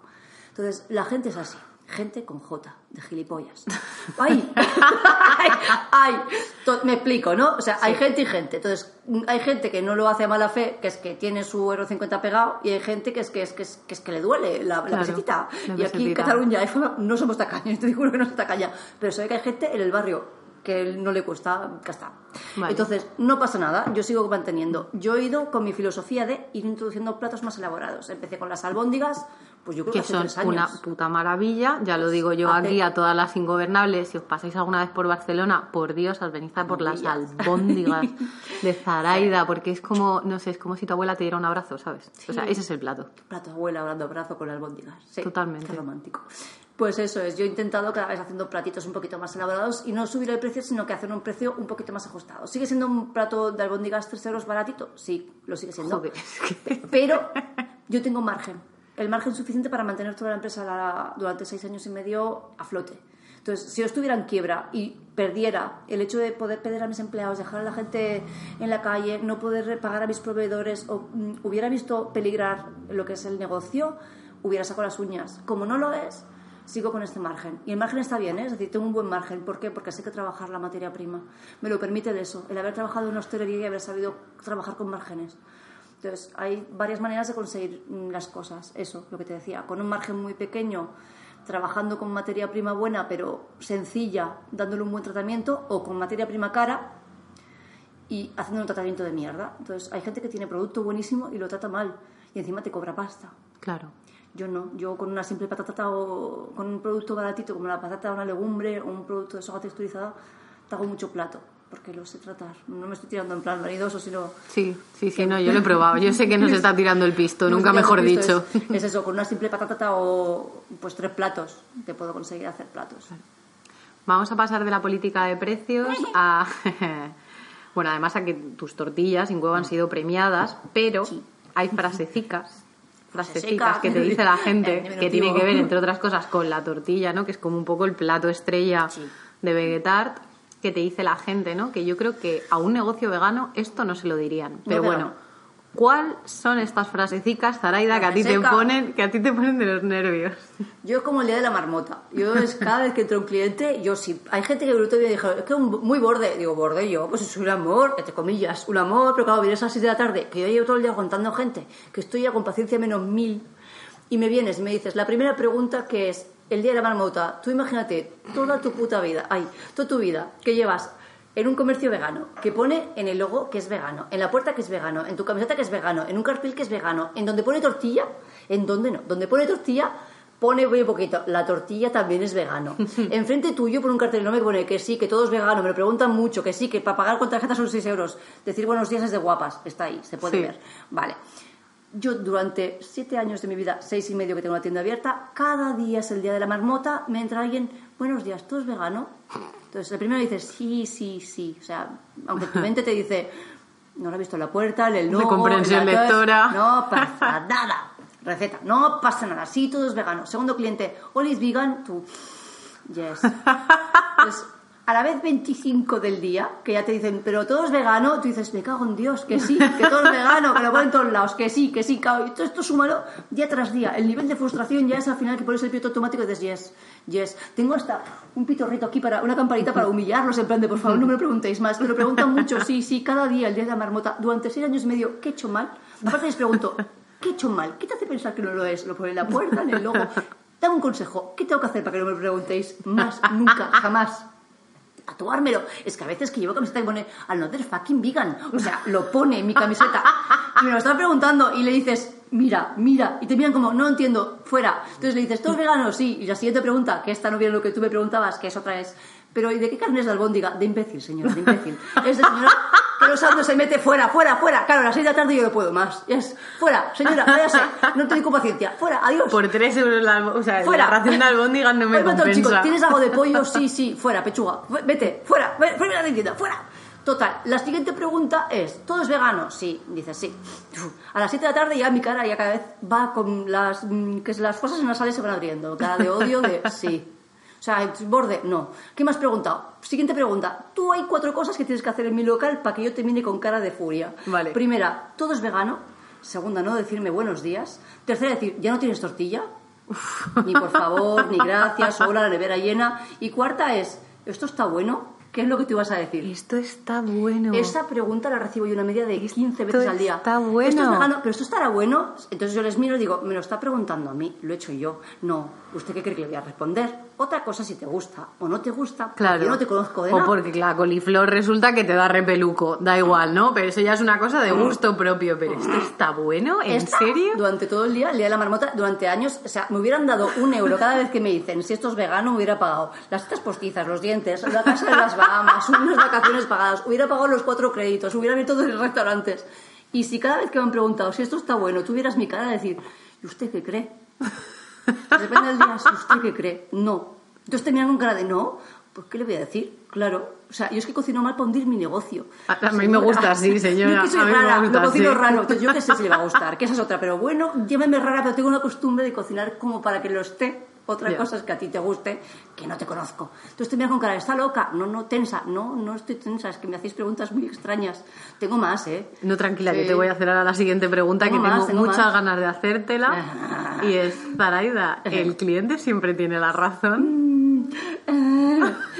Entonces, la gente es así. Gente con J, de gilipollas. [LAUGHS] ¡Ay! ¡Ay! ¡Ay! Me explico, ¿no? O sea, hay gente y gente. Entonces, mm, hay gente que no lo hace a mala fe, que es que tiene su euro 50 pegado, y hay gente que es que, es, que, es, que, es que le duele la, la Claro, pesetita. la y aquí en. Cataluña no somos tacaños, [LAUGHS] te digo que no somos tacaña. Pero sé que hay gente en el barrio que no le cuesta gastar. Vale. Entonces, no pasa nada, yo sigo manteniendo. Yo he ido con mi filosofía de ir introduciendo platos más elaborados. Empecé con las albóndigas, pues yo creo que, son años. una puta maravilla, ya lo digo yo Hace- aquí a todas las ingobernables, si os pasáis alguna vez por Barcelona, por Dios, os a por las albóndigas de [LAUGHS] Zaraida, porque es como, no sé, es como si tu abuela te diera un abrazo, ¿sabes? O sea, Sí. ese es el plato. Plato abuela dando brazo con albóndigas. Sí, Totalmente. Qué romántico. Pues eso es, yo he intentado cada vez haciendo platitos un poquito más elaborados y no subir el precio, sino que hacer un precio un poquito más ajustado. ¿Sigue siendo un plato de albóndigas 3 euros baratito? Sí, lo sigue siendo. Joder, Pero yo tengo margen. El margen suficiente para mantener toda la empresa durante seis años y medio a flote. Entonces, si yo estuviera en quiebra y perdiera el hecho de poder pedir a mis empleados, dejar a la gente en la calle, no poder pagar a mis proveedores, o mm, hubiera visto peligrar lo que es el negocio, hubiera sacado las uñas. Como no lo es, sigo con este margen. Y el margen está bien, ¿eh? es decir, tengo un buen margen. ¿Por qué? Porque sé que trabajar la materia prima. Me lo permite de eso, el haber trabajado en hostelería y haber sabido trabajar con márgenes. Entonces, hay varias maneras de conseguir mm, las cosas. Eso, lo que te decía, con un margen muy pequeño, trabajando con materia prima buena, pero sencilla, dándole un buen tratamiento, o con materia prima cara y haciendo un tratamiento de mierda. Entonces, hay gente que tiene producto buenísimo y lo trata mal, y encima te cobra pasta. Claro. Yo no, yo con una simple patata o con un producto baratito como la patata, una legumbre o un producto de soja texturizada, te hago mucho plato, porque lo sé tratar. No me estoy tirando en plan vanidoso, sino Sí, sí, sí, no, yo lo he probado. Yo sé que nos está tirando el pisto, [LAUGHS] nunca No, mejor dicho. Es, es eso, con una simple patata o pues tres platos te puedo conseguir hacer platos. Vamos a pasar de la política de precios a... [LAUGHS] Bueno, además a que tus tortillas sin huevo han sido premiadas, pero Sí. hay frasecicas, que te dice la En gente [LAUGHS] que tiene que ver, entre otras cosas, con la tortilla, ¿no? Que es como un poco el plato estrella Sí. de Vegetart, que te dice la gente, ¿no? Que yo creo que a un negocio vegano esto no se lo dirían. Pero bueno, no. ¿Cuál son estas frasecicas, Zaraida, que a ti te ponen, que a ti te ponen de los nervios? Yo es como el día de la marmota. Yo es cada vez que entra un cliente, yo sí. Hay gente que el otro día dijo, es que un- muy borde. Digo, borde yo, pues es un amor, entre comillas, un amor, pero claro, vienes a las 6 de la tarde, que yo llevo todo el día aguantando gente, que estoy ya con paciencia menos mil, y me vienes y me dices, la primera pregunta que es, el día de la marmota, tú imagínate toda tu puta vida, ay, toda tu vida, que llevas en un comercio vegano, que pone en el logo que es vegano, en la puerta que es vegano, en tu camiseta que es vegano, en un cartel que es vegano, en donde pone tortilla, en donde no, donde pone tortilla, pone muy poquito, la tortilla también es vegano. [LAUGHS] Enfrente tuyo por un cartel enorme que pone que sí, que todo es vegano, me lo preguntan mucho, que sí, que para pagar con tarjeta son 6 euros. Decir buenos días es de guapas, está ahí, se puede Sí. ver. Vale. Yo durante siete años de mi vida, seis y medio que tengo la tienda abierta, cada día es el día de la marmota, me entra alguien, buenos días, ¿todo es vegano? Entonces el primero dice, sí, sí, sí. O sea, aunque tu mente te dice, no lo he visto en la puerta, el no, comprensión lectora. No pasa nada. Receta, no pasa nada, sí, todo es vegano. Segundo cliente, Oli es vegan, tú, yes. [LAUGHS] Entonces, a la vez 25 del día, que ya te dicen, pero todo es vegano, tú dices, me cago en Dios, que sí, que todo es vegano, que lo ponen en todos lados, que sí, que sí, cago. Y todo esto súmalo día tras día. El nivel de frustración ya es al final que pones el piloto automático y dices, yes, yes. Tengo hasta un pitorrito aquí para, una campanita para humillarlos, en plan de, por favor, no me lo preguntéis más. Me lo preguntan mucho, sí, sí, cada día, el día de la marmota, durante seis años y medio, ¿qué he hecho mal? Aparte les pregunto, ¿qué he hecho mal? ¿Qué te hace pensar que no lo es? Lo pone en la puerta, en el logo. Dame un consejo, ¿qué tengo que hacer para que no me lo preguntéis más, nunca, jamás? Tatuármelo. Es que a veces que llevo camiseta que pone another fucking vegan. O sea, lo pone en mi camiseta. Y [LAUGHS] me lo están preguntando y le dices, mira, mira. Y te miran como, no entiendo, fuera. Entonces le dices, ¿todos veganos? Sí. Y la siguiente pregunta, que esta no viene lo que tú me preguntabas, que es otra es, pero ¿y de qué carne es de albóndiga? De imbécil, señor, de imbécil. Es de señora los sábados se mete fuera, fuera, fuera. Claro, a las seis de la tarde yo no puedo más. Es, fuera, señora, váyase. No tengo paciencia. Fuera, adiós. Por tres euros la, o sea, Fuera. la ración de albóndigas no me Oye, compensa. chico, ¿tienes algo de pollo? [LAUGHS] Sí, sí, fuera, pechuga. Vete, fuera, ve- fuera de la tienda, fuera. Total, la siguiente pregunta es, ¿todo es vegano? Sí, dices sí. A las 7 de la tarde ya mi cara ya cada vez va con las... mm, que las fosas nasales se van abriendo. Cara de odio de sí. O sea, borde, no. ¿Qué me has preguntado? Siguiente pregunta. Tú hay cuatro cosas que tienes que hacer en mi local para que yo te mire con cara de furia. Vale. Primera, ¿todo es vegano? Segunda, no decirme buenos días. Tercera, decir, ¿ya no tienes tortilla? Ni por favor, ni [LAUGHS] gracias, hola, la nevera llena. Y cuarta es, ¿esto está bueno? ¿Qué es lo que tú vas a decir? Esto está bueno. Esa pregunta la recibo yo una media de 15 veces al día. está bueno. Esto es vegano, pero esto estará bueno. Entonces yo les miro y digo, me lo está preguntando a mí, lo he hecho yo. No, ¿usted qué cree que le voy a responder? Otra cosa si te gusta o no te gusta, Claro. yo no te conozco de o nada. porque la coliflor resulta que te da repeluco. Da igual, ¿no? Pero eso ya es una cosa de gusto propio. Pero esto está bueno, ¿en Esta, serio? Durante todo el día, el día de la marmota, durante años, o sea, me hubieran dado un euro cada vez que me dicen si esto es vegano, me hubiera pagado las tetas postizas, los dientes, la casa de las Bahamas, unas vacaciones pagadas, hubiera pagado los cuatro créditos, hubiera abierto todos los restaurantes. Y si cada vez que me han preguntado si esto está bueno, tuvieras mi cara de decir, ¿y usted qué cree? Depende del día, ¿si usted qué cree? No. Entonces te miran con cara de no, pues ¿qué le voy a decir? Claro. O sea, yo es que cocino mal para hundir mi negocio. A- mí me gusta así, [LAUGHS] señora. Yo que soy A mí me rara, gusta lo cocino raro. Entonces yo qué sé si le va a gustar, que esa es otra. Pero bueno, llámeme rara, pero tengo una costumbre de cocinar como para que lo esté. Otra cosa es que a ti te guste, que no te conozco. Entonces te miras con cara, ¿está loca? No, no, tensa. No, no estoy tensa, es que me hacéis preguntas muy extrañas. Tengo más, ¿eh? No, tranquila, Sí. te voy a hacer ahora la siguiente pregunta Tengo que tengo más, tengo muchas más. ganas de hacértela. y [LAUGHS] es, Zaraida, ¿el cliente siempre tiene la razón? [LAUGHS]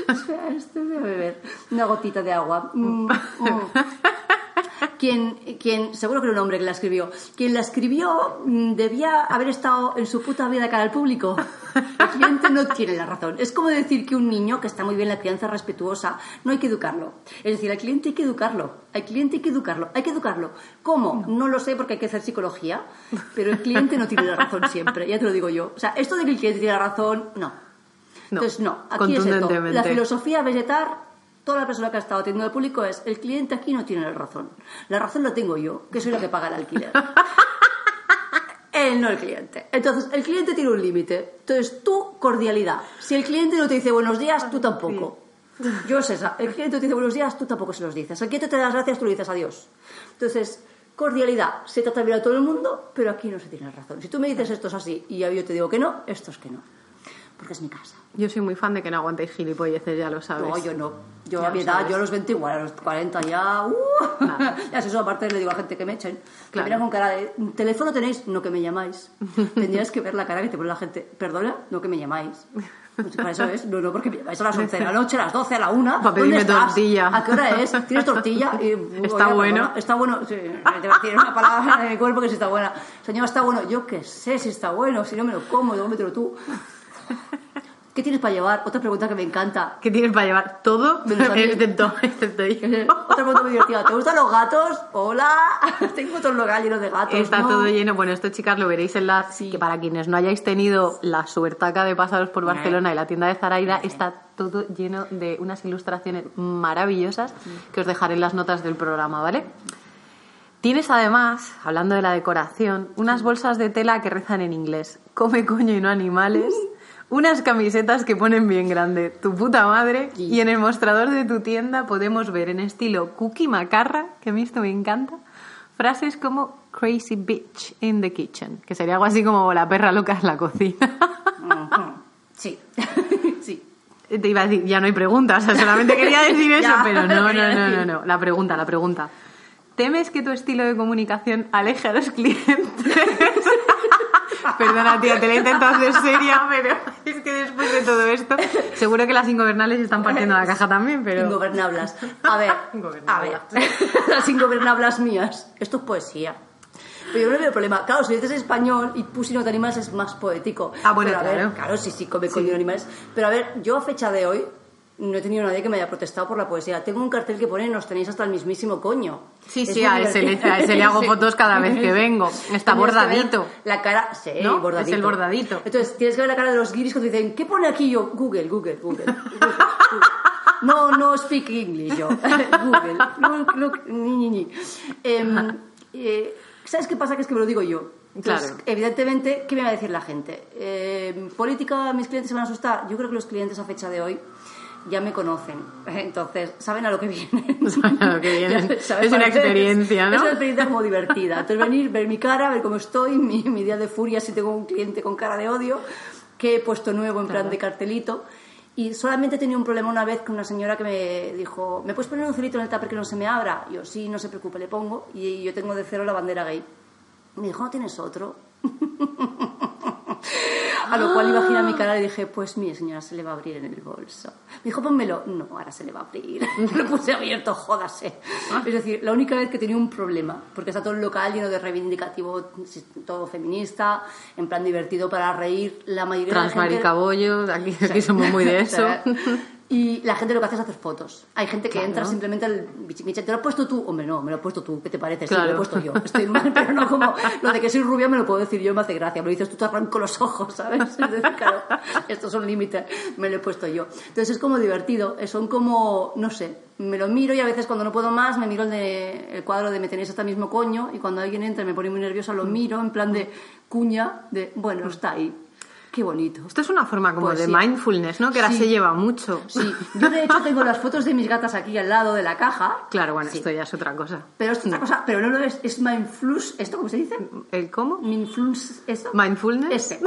Espera, esto voy a beber una gotita de agua. Mm, [LAUGHS] mm. Quien, quien, seguro que era un hombre que la escribió, quien la escribió mm, debía haber estado en su puta vida cara al público. [LAUGHS] El cliente no tiene la razón. Es como decir que un niño, que está muy bien la crianza respetuosa, no hay que educarlo. Es decir, al cliente hay que educarlo. Al cliente hay que educarlo. Hay que educarlo. ¿Cómo? No lo sé porque hay que hacer psicología, pero el cliente no tiene la razón siempre, ya te lo digo yo. O sea, esto de que el cliente tiene la razón, no. No, Entonces, no, aquí es esto. La filosofía vegetar, toda la persona que ha estado atendiendo al público es, el cliente aquí no tiene la razón. La razón la tengo yo, que soy la que paga el alquiler. [LAUGHS] Él no el cliente. Entonces, el cliente tiene un límite. Entonces, tú, cordialidad. Si el cliente no te dice buenos días, tú tampoco. Yo es esa. El cliente te dice buenos días, tú tampoco se los dices. El cliente te da las gracias, tú le dices adiós. Entonces, cordialidad. Se trata bien a todo el mundo, pero aquí no se tiene razón. Si tú me dices esto es así y yo te digo que no, esto es que no. Porque es mi casa. Yo soy muy fan de que no aguantéis gilipolleces, ya lo sabes. No, yo no. Yo Ya a mi edad, sabes. yo a los 20 igual, a los 40 ya... ¡uh! [LAUGHS] ya es eso, aparte le digo a la gente que me echen. Que Claro. miran con cara de... ¿Teléfono tenéis? No, que me llamáis. [LAUGHS] Tendrías que ver la cara que te pone la gente. ¿Perdona? No, que me llamáis. Pues para eso es. No, no, porque me llamáis a las 11 de la noche, a las 12, a la 1. Pa' pedirme tortilla. ¿A qué hora es? ¿Tienes tortilla? Y, [LAUGHS] ¿Está oye, bueno? perdona, Está bueno. Sí, te voy a decir una palabra en mi cuerpo que sí está buena. Señor, está bueno. Yo qué sé si está bueno. Si no me lo como, luego mételo tú. [LAUGHS] ¿Qué tienes para llevar? Otra pregunta que me encanta. ¿Qué tienes para llevar? Todo, Menos a mí. excepto, excepto yo. Otra pregunta muy divertida. ¿Te gustan los gatos? Hola. [LAUGHS] Tengo todo el local lleno de gatos. Está ¿no? todo lleno. Bueno, esto, chicas, lo veréis en la. Sí. Que para quienes no hayáis tenido la suertaca de pasaros por Barcelona y la tienda de Zaraida, está todo lleno de unas ilustraciones maravillosas que os dejaré en las notas del programa, ¿vale? Tienes además, hablando de la decoración, unas bolsas de tela que rezan en inglés. Come coño y no animales. [LAUGHS] Unas camisetas que ponen bien grande tu puta madre. Y en el mostrador de tu tienda podemos ver en estilo cookie macarra, que a mí esto me encanta, frases como crazy bitch in the kitchen, que sería algo así como la perra loca en la cocina. Ujú. Sí. [LAUGHS] sí. Te iba a decir, ya no hay preguntas, o sea, solamente quería decir [LAUGHS] eso, pero no, no, no, no, no. La pregunta, la pregunta. ¿Temes que tu estilo de comunicación aleje a los clientes? [LAUGHS] Perdona, tía, te la he intentado hacer seria, [LAUGHS] pero es que después de todo esto, seguro que las ingobernables están partiendo la caja también, pero... Ingobernablas. A ver, a ver. Las ingobernablas mías. Esto es poesía. Pero yo no veo problema. Claro, si dices español y Pussy no te animales es más poético. Ah, bueno, Pero a ver, claro. claro, sí, sí, come coño de animales. Pero a ver, yo a fecha de hoy no he tenido nadie que me haya protestado por la poesía. Tengo un cartel que pone nos tenéis hasta el mismísimo coño. Sí, Es sí, a ese, le, a ese le [LAUGHS] hago fotos cada vez que vengo. [LAUGHS] Está bordadito. La cara, sí, ¿No? bordadito. Es el bordadito. Entonces, tienes que ver la cara de los guiris cuando dicen, ¿qué pone aquí yo? Google, Google, Google. Google, Google. No, no speak English yo. [LAUGHS] Google. Look, look, ni, ni, ni. Em, eh, ¿Sabes qué pasa? Que es que me lo digo yo. Entonces, Claro. evidentemente, ¿qué me va a decir la gente? Em, ¿Política mis clientes se van a asustar? Yo creo que los clientes a fecha de hoy ya me conocen. [LAUGHS] Entonces, saben a lo que vienen. [LAUGHS] Saben a lo que vienen. [LAUGHS] Es una experiencia, ¿no? Es una experiencia como divertida. Entonces, venir, ver mi cara, ver cómo estoy, mi, mi día de furia si tengo un cliente con cara de odio, que he puesto nuevo en plan de cartelito. Y solamente he tenido un problema una vez con una señora que me dijo, ¿me puedes poner un celito en el tupper que no se me abra? Yo, sí, no se preocupe, le pongo. Y yo tengo de cero la bandera gay. Me dijo, ¿no tienes otro? A lo cual iba a mi cara y dije, pues mire señora, se le va a abrir en el bolso. Me dijo, pónmelo. No, ahora se le va a abrir. [LAUGHS] Lo puse abierto, jódase. Es decir, la única vez que tenía un problema, porque está todo el local lleno de reivindicativo, todo feminista, en plan divertido para reír, la mayoría de la gente... Aquí, aquí somos muy de [LAUGHS] eso. Y la gente lo que hace es hacer fotos. Hay gente que Claro. entra simplemente al. ¿Te lo has puesto tú? Hombre, no, me lo he puesto tú. ¿Qué te parece? Sí, Claro. me lo he puesto yo. Estoy mal, [LAUGHS] pero no como... Lo de que soy rubia me lo puedo decir yo, me hace gracia. Me lo dices tú, te arranco los ojos, ¿sabes? [LAUGHS] Es decir, claro, estos son límites. Me lo he puesto yo. Entonces es como divertido. eh, Son como, no sé, me lo miro y a veces cuando no puedo más me miro el, de, el cuadro de me tenéis hasta mismo coño y cuando alguien entra y me pone muy nerviosa lo miro en plan de cuña, de, bueno, está ahí. Qué bonito. Esto es una forma como Pues de sí. mindfulness, ¿no? Que ahora Sí. se lleva mucho. Sí, yo de hecho tengo las fotos de mis gatas aquí al lado de la caja. Claro, bueno, Sí. esto ya es otra cosa. Pero es otra cosa, pero no lo es, es mindfulness, ¿esto cómo se dice? ¿El cómo? Mindfulness, ¿eso? ¿Mindfulness? Ese. Eh,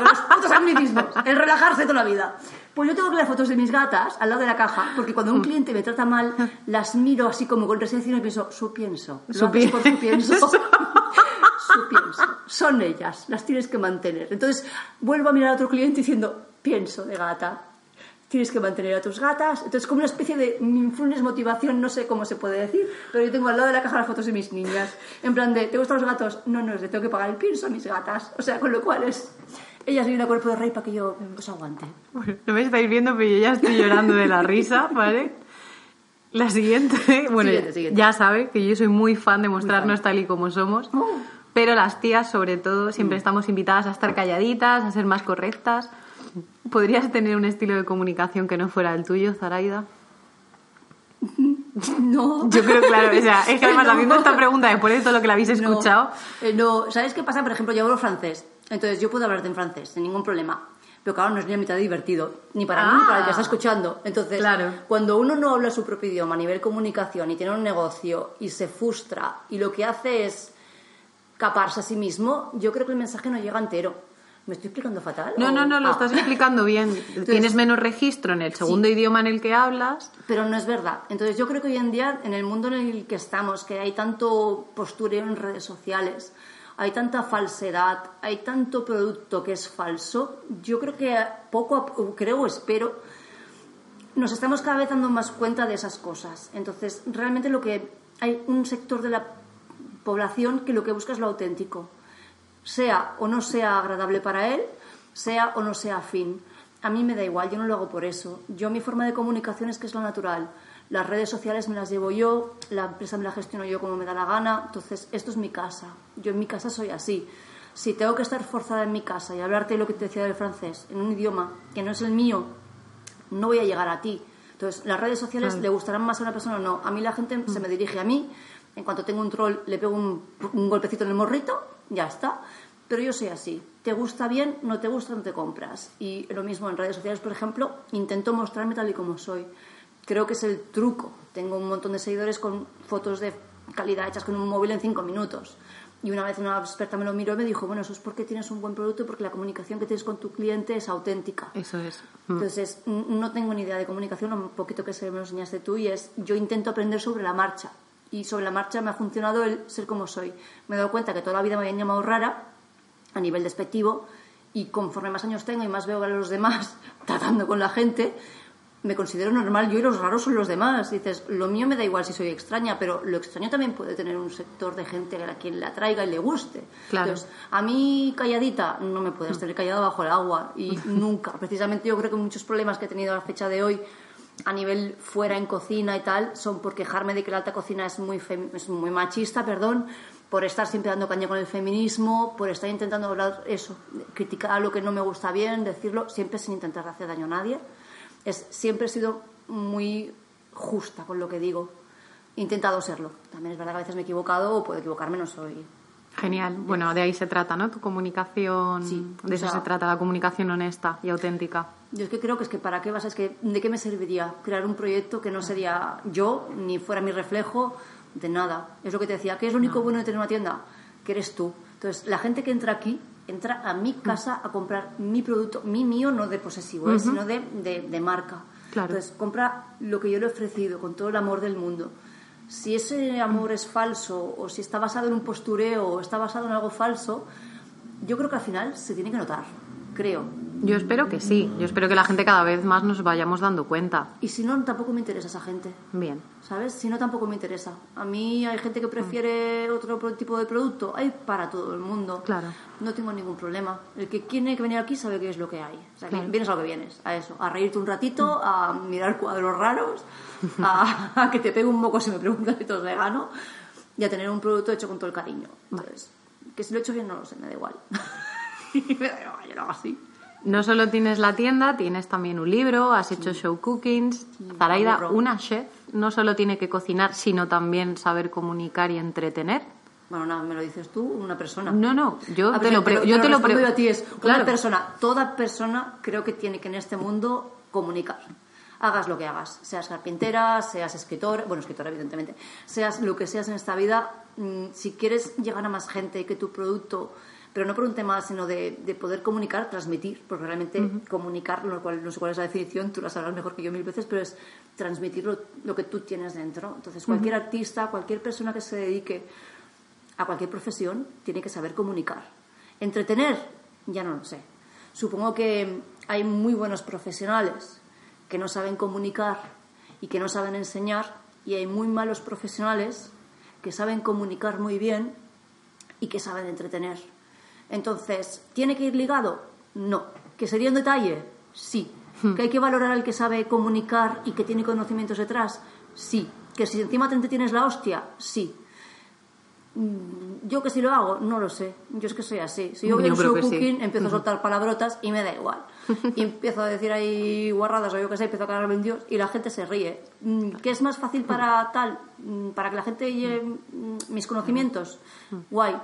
Los putos anglicismos, el relajarse toda la vida. Pues yo tengo que las fotos de mis gatas al lado de la caja, porque cuando un cliente me trata mal, las miro así como con resignación y pienso, su pienso. Lo Su haces por su pienso. [LAUGHS] su pienso. Son ellas, las tienes que mantener. Entonces vuelvo a mirar a otro cliente diciendo, pienso de gata. Tienes que mantener a tus gatas. Entonces, como una especie de mindfulness, motivación, no sé cómo se puede decir, pero yo tengo al lado de la caja las fotos de mis niñas. En plan de, ¿te gustan los gatos? No, no, le tengo que pagar el pienso a mis gatas. O sea, con lo cual es. Ellas vienen a cuerpo de rey para que yo os aguante. Bueno, no me estáis viendo, pero yo ya estoy llorando de la risa, ¿vale? La siguiente, [LAUGHS] bueno, Siguiente, siguiente. ya sabe que yo soy muy fan de mostrarnos tal y como somos, Oh. pero las tías, sobre todo, siempre estamos invitadas a estar calladitas, a ser más correctas. ¿Podrías tener un estilo de comunicación que no fuera el tuyo, Zaraida? [LAUGHS] No. Yo creo, claro, o sea, es que además [LAUGHS] No. haciendo esta pregunta después de todo lo que la habéis No, escuchado, eh, no, ¿sabes qué pasa? Por ejemplo, yo hablo francés, entonces yo puedo hablarte en francés, sin ningún problema. Pero claro, no es ni la mitad divertido, ni para mí ni para el que está escuchando. Entonces, Claro. cuando uno no habla su propio idioma a nivel comunicación y tiene un negocio y se frustra y lo que hace es caparse a sí mismo, yo creo que el mensaje no llega entero. ¿Me estoy explicando fatal? no, o- no, no, lo Ah. estás explicando bien. [LAUGHS] Tienes menos registro en el segundo idioma en el que hablas. Pero no es verdad. Entonces yo creo que hoy en día, en el mundo en el que estamos, que hay tanto postureo en redes sociales, hay tanta falsedad, hay tanto producto que es falso, yo creo que poco a creo espero, nos estamos cada vez dando más cuenta de esas cosas. Entonces, realmente lo que hay un sector de la población que lo que busca es lo auténtico sea o no sea agradable para él, sea o no sea afín. A mí me da igual, yo no lo hago por eso. Yo mi forma de comunicación es que es lo natural. Las redes sociales me las llevo yo, la empresa me la gestiono yo como me da la gana, entonces esto es mi casa. Yo en mi casa soy así. Si tengo que estar forzada en mi casa y hablarte lo que te decía del francés en un idioma que no es el mío, no voy a llegar a ti. Entonces, las redes sociales le gustarán más a una persona o no. A mí la gente se me dirige a mí, en cuanto tengo un troll le pego un, un golpecito en el morrito, ya está. Pero yo soy así. Te gusta bien, no te gusta, no te compras. Y lo mismo en redes sociales, por ejemplo, intento mostrarme tal y como soy. Creo que es el truco. Tengo un montón de seguidores con fotos de calidad hechas con un móvil en cinco minutos. Y una vez una experta me lo miró y me dijo, bueno, eso es porque tienes un buen producto y porque la comunicación que tienes con tu cliente es auténtica. Eso es. Mm. Entonces, no tengo ni idea de comunicación, un poquito que se me lo enseñaste tú, y es, yo intento aprender sobre la marcha. Y sobre la marcha me ha funcionado el ser como soy. Me he dado cuenta que toda la vida me habían llamado rara, a nivel despectivo, y conforme más años tengo y más veo a los demás [LAUGHS] tratando con la gente, me considero normal yo y los raros son los demás. Dices, lo mío me da igual si soy extraña, pero lo extraño también puede tener un sector de gente a quien la traiga y le guste. Claro. Entonces, a mí calladita no me puedes tener callada bajo el agua y [LAUGHS] nunca. Precisamente yo creo que muchos problemas que he tenido a la fecha de hoy a nivel fuera en cocina y tal son por quejarme de que la alta cocina es muy, es muy machista, perdón, por estar siempre dando caña con el feminismo, por estar intentando hablar eso, criticar lo que no me gusta bien, decirlo, siempre sin intentar hacer daño a nadie. Es, siempre he sido muy justa con lo que digo. He intentado serlo. También es verdad que a veces me he equivocado o puedo equivocarme, no soy Genial. Bueno, de ahí se trata, ¿no? Tu comunicación. Sí, de eso sea- se trata, la comunicación honesta y auténtica. Yo es que creo que es que para qué vas, es que de qué me serviría crear un proyecto que no sería yo ni fuera mi reflejo de nada. Es lo que te decía, ¿qué es lo único bueno de tener una tienda? Que eres tú. Entonces, la gente que entra aquí entra a mi casa a comprar mi producto, mi mío, no de posesivo, ¿eh? sino de, de, de marca. Claro. Entonces, compra lo que yo le he ofrecido con todo el amor del mundo. Si ese amor es falso o si está basado en un postureo o está basado en algo falso, yo creo que al final se tiene que notar, creo. Yo espero que sí. Yo espero que la gente cada vez más nos vayamos dando cuenta. Y si no, tampoco me interesa esa gente. Bien. ¿Sabes? Si no, tampoco me interesa. A mí hay gente que prefiere otro pro- tipo de producto. Hay para todo el mundo. Claro. No tengo ningún problema. El que tiene que venir aquí sabe qué es lo que hay. O sea, que Claro. vienes a lo que vienes. A eso. A reírte un ratito, a mirar cuadros raros, a, a que te pegue un moco si me preguntas si todo es vegano y a tener un producto hecho con todo el cariño. Entonces, que si lo he hecho bien no lo sé, me da igual. Me da igual, yo lo hago así. No solo tienes la tienda, tienes también un libro, has hecho show cookings. Zaraida, una chef, no solo tiene que cocinar, sino también saber comunicar y entretener. Bueno, nada, me lo dices tú, una persona. No, no, yo A te lo pre- pero- yo pero te lo respondo pre- yo a ti es Claro. una persona, toda persona creo que tiene que en este mundo comunicar. Hagas lo que hagas, seas carpintera, seas escritor, bueno, escritora evidentemente, seas lo que seas en esta vida, mm, si quieres llegar a más gente que tu producto, pero no por un tema, sino de, de poder comunicar, transmitir, porque realmente comunicar, cual, no sé cuál es la definición, tú la sabrás mejor que yo mil veces, pero es transmitir lo, lo que tú tienes dentro. Entonces, cualquier artista, cualquier persona que se dedique a cualquier profesión tiene que saber comunicar. Entretener, ya no lo sé. Supongo que hay muy buenos profesionales que no saben comunicar y que no saben enseñar, y hay muy malos profesionales que saben comunicar muy bien y que saben entretener. Entonces, ¿tiene que ir ligado? No. ¿Que sería un detalle? Sí. ¿Que hay que valorar al que sabe comunicar y que tiene conocimientos detrás? Sí. ¿Que si encima te entretienes la hostia? Sí. Mm, Yo que si lo hago, no lo sé. Yo es que soy así. Si yo al creo show sí. cooking, empiezo a soltar palabrotas y me da igual. [LAUGHS] Y empiezo a decir ahí guarradas o yo que sé, empiezo a cagarme en Dios y la gente se ríe. Mm, ¿Qué es más fácil para tal? Mm, Para que la gente lleve mis conocimientos. Guay.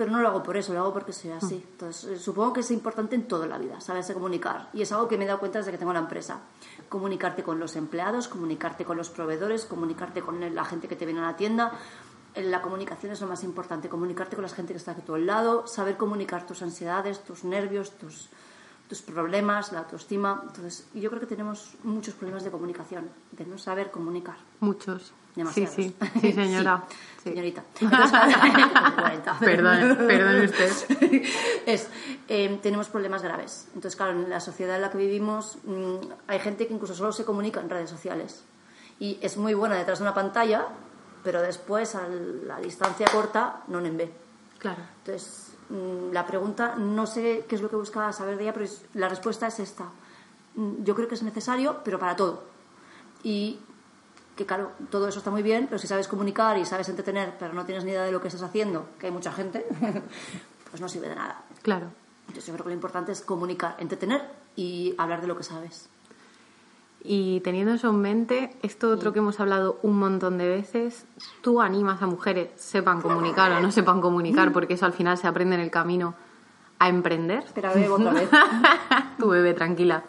Pero no lo hago por eso, lo hago porque soy así. Entonces, eh, supongo que es importante en toda la vida, saberse comunicar. Y es algo que me he dado cuenta desde que tengo la empresa. Comunicarte con los empleados, comunicarte con los proveedores, comunicarte con la gente que te viene a la tienda. Eh, La comunicación es lo más importante, comunicarte con la gente que está aquí a tu lado, saber comunicar tus ansiedades, tus nervios, tus, tus problemas, la autoestima. Entonces, yo creo que tenemos muchos problemas de comunicación, de no saber comunicar. Muchos. Sí, Demasiados. sí, [LAUGHS] sí, señora. Sí, Sí. señorita. Entonces, [LAUGHS] como 40. Perdone, perdone [LAUGHS] usted. es, eh, tenemos problemas graves. Entonces, claro, en la sociedad en la que vivimos mm, hay gente que incluso solo se comunica en redes sociales. Y es muy buena detrás de una pantalla, pero después, a la distancia corta, no en ve. Claro. Entonces, la pregunta, no sé qué es lo que buscaba saber de ella, pero es- la respuesta es esta. Mm, Yo creo que es necesario, pero para todo. Y que, claro, todo eso está muy bien, pero si sabes comunicar y sabes entretener, pero no tienes ni idea de lo que estás haciendo, que hay mucha gente, [LAUGHS] pues no sirve de nada. Claro. Entonces, yo creo que lo importante es comunicar, entretener y hablar de lo que sabes. Y teniendo eso en mente, esto otro que hemos hablado un montón de veces, tú animas a mujeres, sepan comunicar o no sepan comunicar, porque eso al final se aprende en el camino a emprender. Espera, bebo otra vez. [LAUGHS] tu bebé, tranquila.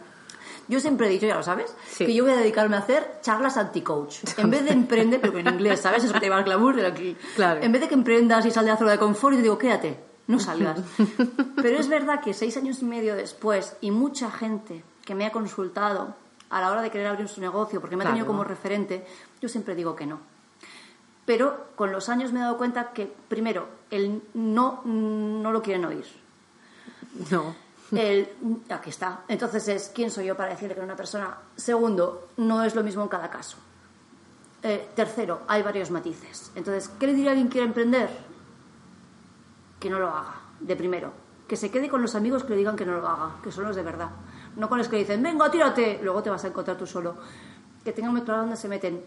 Yo siempre he dicho, ya lo sabes, Sí. que yo voy a dedicarme a hacer charlas anti-coach. En vez de emprender, pero en inglés, ¿sabes? Eso que te va el glamour de aquí. Claro. En vez de que emprendas y sal de la zona de confort, y te digo, quédate, no salgas. [LAUGHS] Pero es verdad que seis años y medio después, y mucha gente que me ha consultado a la hora de querer abrir su negocio, porque me ha tenido como referente, yo siempre digo que no. Pero con los años me he dado cuenta que, primero, el no no lo quieren oír. No. El, aquí está. Entonces es, ¿quién soy yo para decirle que a una persona? Segundo, no es lo mismo en cada caso. Eh, tercero, hay varios matices. Entonces, ¿qué le diría a alguien que quiere emprender? Que no lo haga, de primero. Que se quede con los amigos que le digan que no lo haga, que son los de verdad. No con los que dicen, venga, tírate, luego te vas a encontrar tú solo. Que tengan muy claro dónde se meten.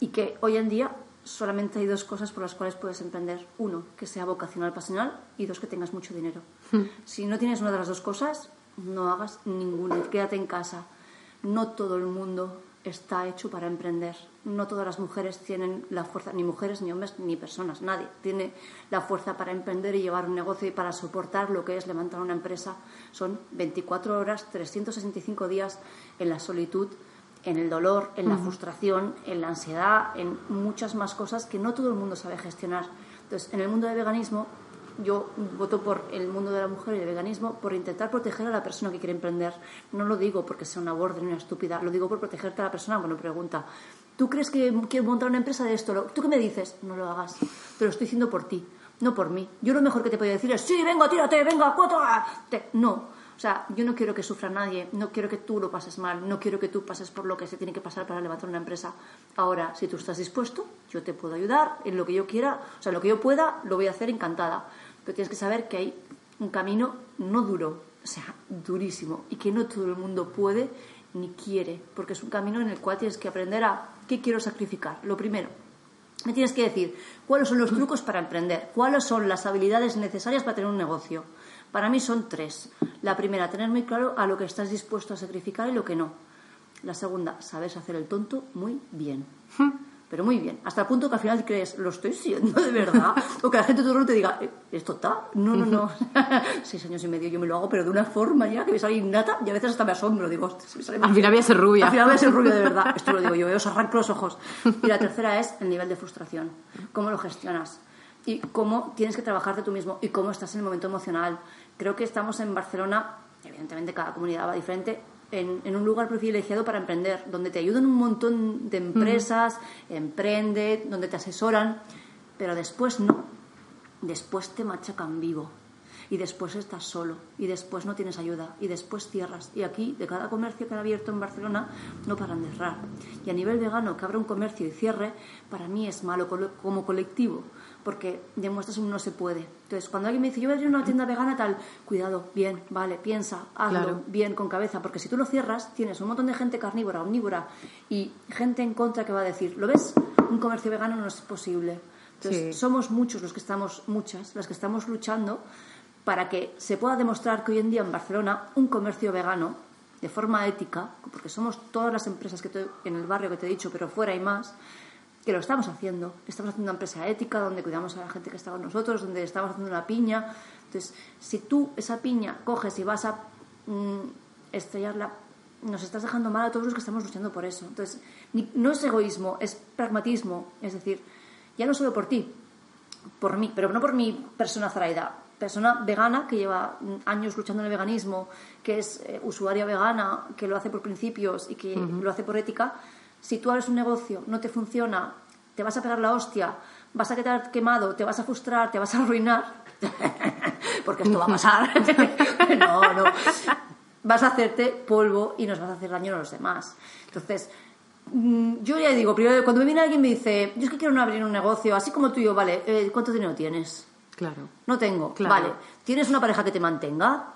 Y que hoy en día solamente hay dos cosas por las cuales puedes emprender. Uno, que sea vocacional, pasional, y dos, que tengas mucho dinero. Si no tienes una de las dos cosas, no hagas ninguna, quédate en casa. No todo el mundo está hecho para emprender. No todas las mujeres tienen la fuerza, ni mujeres, ni hombres, ni personas, nadie tiene la fuerza para emprender y llevar un negocio y para soportar lo que es levantar una empresa. Son 24 horas, 365 días en la solitud, en el dolor, en la frustración, en la ansiedad, en muchas más cosas que no todo el mundo sabe gestionar. Entonces, en el mundo del veganismo, yo voto por el mundo de la mujer y el veganismo por intentar proteger a la persona que quiere emprender. No lo digo porque sea una borde ni una estúpida, lo digo por protegerte a la persona cuando pregunta. ¿Tú crees que quiero montar una empresa de esto? ¿Tú qué me dices? No lo hagas. Te lo estoy diciendo por ti, no por mí. Yo lo mejor que te podía decir es, sí, venga, tírate, venga, cuatro. ah". Te- No. O sea, yo no quiero que sufra nadie, no quiero que tú lo pases mal, no quiero que tú pases por lo que se tiene que pasar para levantar una empresa. Ahora, si tú estás dispuesto, yo te puedo ayudar en lo que yo quiera, o sea, lo que yo pueda, lo voy a hacer encantada. Pero tienes que saber que hay un camino no duro, o sea, durísimo, y que no todo el mundo puede ni quiere, porque es un camino en el cual tienes que aprender a qué quiero sacrificar. Lo primero, me tienes que decir cuáles son los trucos para emprender, cuáles son las habilidades necesarias para tener un negocio. Para mí son tres. La primera, tener muy claro a lo que estás dispuesto a sacrificar y lo que no. La segunda, sabes hacer el tonto muy bien. Pero muy bien. Hasta el punto que al final crees, lo estoy siendo de verdad. [LAUGHS] O que la gente todo te diga, "Eh, ¿esto está? No, no, no. [LAUGHS] Seis años y medio yo me lo hago, pero de una forma ya que me sale innata y a veces hasta me asombro. Digo, "Hostia, se me sale Al final voy a ser rubia. al final voy a ser rubia de verdad. [LAUGHS] Esto lo digo yo, eh, os arranco los ojos. Y la tercera es el nivel de frustración. ¿Cómo lo gestionas? Y cómo tienes que trabajarte tú mismo y cómo estás en el momento emocional. Creo que estamos en Barcelona, evidentemente cada comunidad va diferente, en, en un lugar privilegiado para emprender, donde te ayudan un montón de empresas, emprende, donde te asesoran, pero después no. Después te machacan vivo. Y después estás solo. Y después no tienes ayuda. Y después cierras. Y aquí, de cada comercio que han abierto en Barcelona, no paran de cerrar. Y a nivel vegano, que abra un comercio y cierre, para mí es malo como colectivo. Porque demuestras un no se puede. Entonces, cuando alguien me dice, yo voy a abrir una tienda vegana tal, cuidado, bien, vale, piensa, hazlo, Claro. bien, con cabeza. Porque si tú lo cierras, tienes un montón de gente carnívora, omnívora y gente en contra que va a decir, ¿lo ves? Un comercio vegano no es posible. Entonces, Sí. somos muchos los que estamos, muchas, las que estamos luchando para que se pueda demostrar que hoy en día en Barcelona un comercio vegano, de forma ética, porque somos todas las empresas que te- en el barrio que te he dicho, pero fuera hay más, que lo estamos haciendo. Estamos haciendo una empresa ética donde cuidamos a la gente que está con nosotros, donde estamos haciendo una piña. Entonces, si tú esa piña coges y vas a mm, estrellarla, nos estás dejando mal a todos los que estamos luchando por eso. Entonces, ni- no es egoísmo, es pragmatismo. Es decir, ya no solo por ti, por mí, pero no por mi persona Zaraida, persona vegana que lleva mm, años luchando en el veganismo, que es eh, usuaria vegana, que lo hace por principios y que lo hace por ética. Si tú abres un negocio, no te funciona, te vas a pegar la hostia, vas a quedar quemado, te vas a frustrar, te vas a arruinar, [LAUGHS] porque esto va a pasar. [LAUGHS] no, no. Vas a hacerte polvo y nos vas a hacer daño a los demás. Entonces, Mm, Yo ya digo, primero, cuando me viene alguien y me dice, yo es que quiero abrir un negocio, así como tú y yo, vale, eh, ¿cuánto dinero tienes? Claro. No tengo. Claro. Vale, ¿tienes una pareja que te mantenga?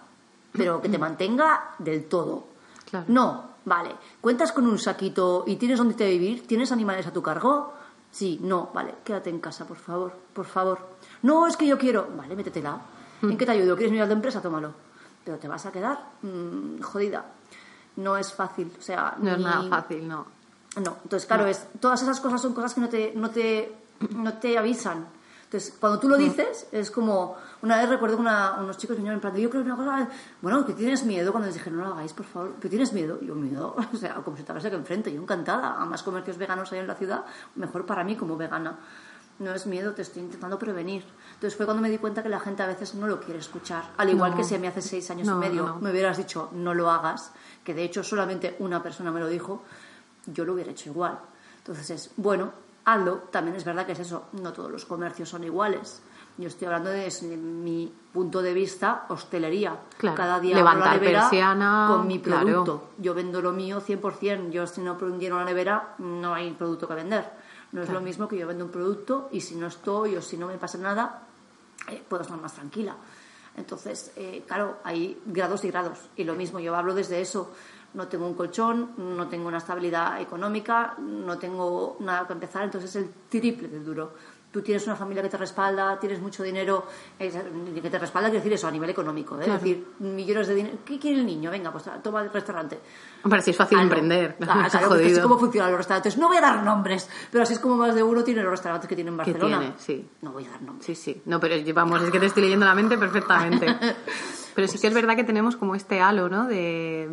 Pero que te mantenga del todo. Claro. No, vale. ¿Cuentas con un saquito y tienes donde te vivir? ¿Tienes animales a tu cargo? Sí, no, vale, quédate en casa, por favor, por favor. No, es que yo quiero. Vale, métetela. ¿En qué te ayudo? ¿Quieres mirar de empresa? Tómalo. Pero te vas a quedar mm, jodida. No es fácil, o sea... No es nada fácil, no. no, entonces claro, es, todas esas cosas son cosas que no te, no te, no te avisan. Entonces, cuando tú lo dices, es como... Una vez recuerdo que una- unos chicos vinieron en plan, yo creo que una cosa... Bueno, que tienes miedo cuando les dije, no lo hagáis, por favor. ¿Que tienes miedo? Yo, miedo. [LAUGHS] O sea, como si te aquí enfrente. Yo encantada. A más comercios veganos hay en la ciudad, mejor para mí como vegana. No es miedo, te estoy intentando prevenir. Entonces fue cuando me di cuenta que la gente a veces no lo quiere escuchar. Al igual No. que si a mí hace seis años No, y medio no. me hubieras dicho no lo hagas, que de hecho solamente una persona me lo dijo, yo lo hubiera hecho igual. Entonces es, bueno, hazlo. También es verdad que es eso, no todos los comercios son iguales. Yo estoy hablando desde mi punto de vista, hostelería. Claro. Cada día abro la Levantar nevera persiana, con mi claro. producto. Yo vendo lo mío 100%. Yo si no lleno la nevera, no hay producto que vender. No es lo mismo que yo vendo un producto y si no estoy o si no me pasa nada, eh, puedo estar más tranquila. Entonces, eh, claro, hay grados y grados. Y lo mismo, yo hablo desde eso. No tengo un colchón, no tengo una estabilidad económica, no tengo nada que empezar, entonces es el triple de duro. Tú tienes una familia que te respalda, tienes mucho dinero, eh, que te respalda, quiero decir eso, a nivel económico. ¿eh? Claro. Es decir, millones de dinero. ¿Qué quiere el niño? Venga, pues toma el restaurante. Hombre, sí es fácil Ah, no. emprender. Ah, [LAUGHS] claro, porque así es como funcionan los restaurantes. No voy a dar nombres, pero así es como más de uno tiene los restaurantes que tiene en Barcelona. tiene, sí. No voy a dar nombres. Sí, sí. No, pero vamos, es que te estoy leyendo la mente perfectamente. [LAUGHS] Pero sí que es verdad que tenemos como este halo, ¿no? De,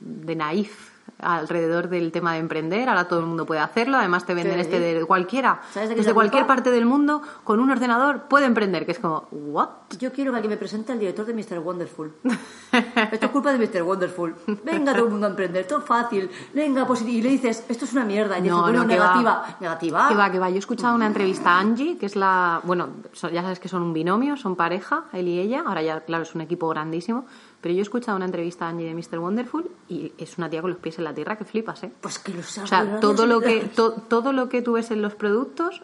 de naif alrededor del tema de emprender. Ahora todo el mundo puede hacerlo. Además te venden este de cualquiera. ¿Sabes de qué es Desde la cualquier culpa? parte del mundo, con un ordenador, puede emprender. Que es como, ¿what? Yo quiero que me presente al director de Mr. Wonderful. [LAUGHS] Esto es culpa de Mr. Wonderful. Venga todo el mundo a emprender, todo fácil. Venga, pues y le dices, esto es una mierda. Y dices, No, bueno, no, va. negativa. Negativa. Que va, que va. Yo he escuchado una entrevista a Angie, que es la. Bueno, ya sabes que son un binomio, son pareja, él y ella. Ahora ya, claro, es un equipo grandísimo. Pero yo he escuchado una entrevista a Angie de Mr. Wonderful y es una tía con los pies en la tierra que flipas, ¿eh? Pues que lo O sea, todo lo que to- todo lo que tú ves en los productos,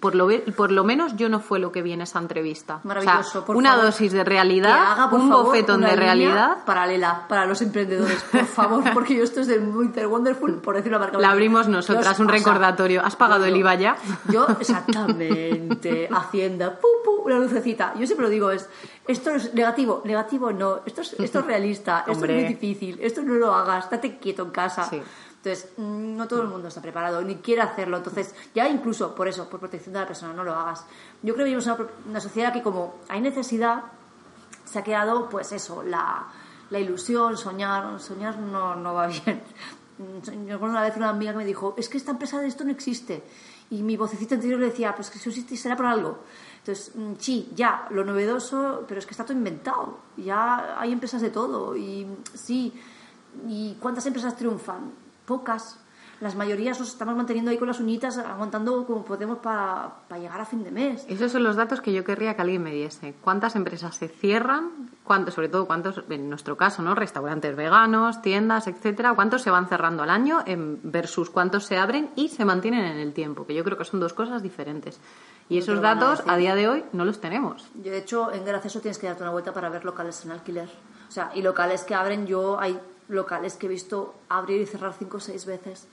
por lo por lo menos yo no fue lo que vi en esa entrevista. Maravilloso, O sea, por una favor. dosis de realidad, haga, por un favor, bofetón una de realidad. paralela para los emprendedores, por [LAUGHS] favor, porque yo esto es de Mr. Wonderful, por decir una marca. La abrimos ¿Qué nosotras, os un recordatorio. ¿Has pagado Yo- el IVA ya? Yo, exactamente, [LAUGHS] Hacienda, pum, pum, una lucecita. Yo siempre lo digo, es, esto es negativo, negativo no, esto es, esto es [LAUGHS] realista, esto Hombre. es muy difícil, esto no lo hagas, estate quieto en casa. Sí. Entonces, no todo el mundo está preparado, ni quiere hacerlo. Entonces, ya incluso por eso, por protección de la persona, no lo hagas. Yo creo que vivimos en una, una sociedad que como hay necesidad, se ha quedado, pues eso, la, la ilusión, soñar. Soñar no, no va [LAUGHS] bien. Yo recuerdo una vez una amiga que me dijo, es que esta empresa de esto no existe. Y mi vocecita interior le decía, pues que si existe será por algo. Entonces, sí, ya, lo novedoso, pero es que está todo inventado. Ya hay empresas de todo. Y sí, ¿y cuántas empresas triunfan? Pocas. Las mayorías nos estamos manteniendo ahí con las uñitas, aguantando como podemos para llegar a fin de mes. Esos son los datos que yo querría que alguien me diese. ¿Cuántas empresas se cierran? ¿Cuántos, sobre todo, cuántos, en nuestro caso, ¿no? Restaurantes veganos, tiendas, etcétera. ¿Cuántos se van cerrando al año en- versus cuántos se abren y se mantienen en el tiempo? Que yo creo que son dos cosas diferentes. Y No esos a datos a día de hoy no los tenemos. Yo, de hecho, en Gracioso tienes que darte una vuelta para ver locales en alquiler. O sea, y locales que abren, yo hay locales que he visto abrir y cerrar cinco o seis veces,